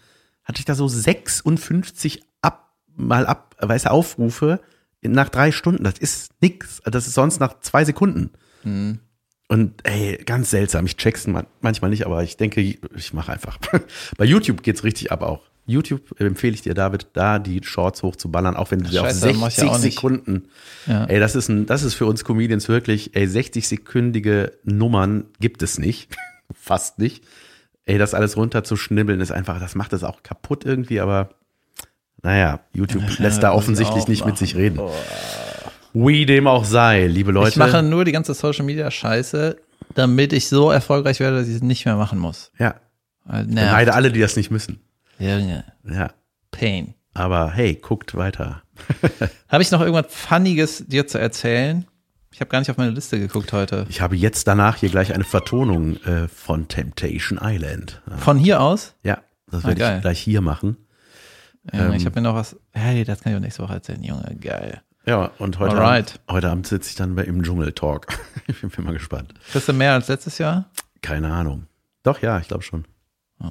hatte ich da so 56 ab, mal ab, weißt du, Aufrufe nach drei Stunden. Das ist nix. Das ist sonst nach zwei Sekunden. Und ey, ganz seltsam. Ich check's man- manchmal nicht, aber ich denke, ich mache einfach. (laughs) Bei YouTube geht's richtig ab auch. YouTube empfehle ich dir, David, da die Shorts hochzuballern, auch wenn du sie auf Scheiße, mach ich 60 ja auch nicht. Sekunden. Ja. Ey, das ist ein, das ist für uns Comedians wirklich, ey, 60-sekündige Nummern gibt es nicht. (laughs) Fast nicht. Ey, das alles runterzuschnibbeln ist einfach, das macht es auch kaputt irgendwie, aber naja, YouTube lässt da offensichtlich nicht mit machen. sich reden. Wie dem auch sei, liebe Leute. Ich mache nur die ganze Social Media Scheiße, damit ich so erfolgreich werde, dass ich es nicht mehr machen muss. ja, ich nervt. beneide alle, die das nicht müssen. Junge, Ja, Pain. aber hey, guckt weiter. (laughs) Habe ich noch irgendwas Funniges dir zu erzählen? Ich habe gar nicht auf meine Liste geguckt heute. Ich habe jetzt danach hier gleich eine Vertonung äh, von Temptation Island. Von hier aus? Ja, das Ah, werde geil. ich gleich hier machen. Ja, Ähm. ich habe mir noch was. Hey, das kann ich auch nächste Woche erzählen. Junge, geil. Ja, und heute, Alright. Abend, heute Abend sitze ich dann bei im Dschungel-Talk. (laughs) ich bin mal gespannt. Kriegst du mehr als letztes Jahr? Keine Ahnung. Doch, ja, ich glaube schon. (laughs)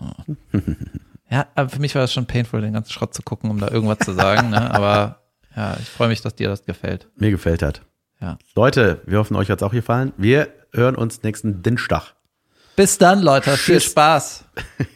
Ja, aber für mich war das schon painful, den ganzen Schrott zu gucken, um da irgendwas zu sagen. ne? Aber (laughs) ja, ich freue mich, dass dir das gefällt. Mir gefällt das. Ja. Leute, wir hoffen, euch hat's auch gefallen. Wir hören uns nächsten Dienstag. Bis dann, Leute. Viel Tschüss. Spaß. (laughs)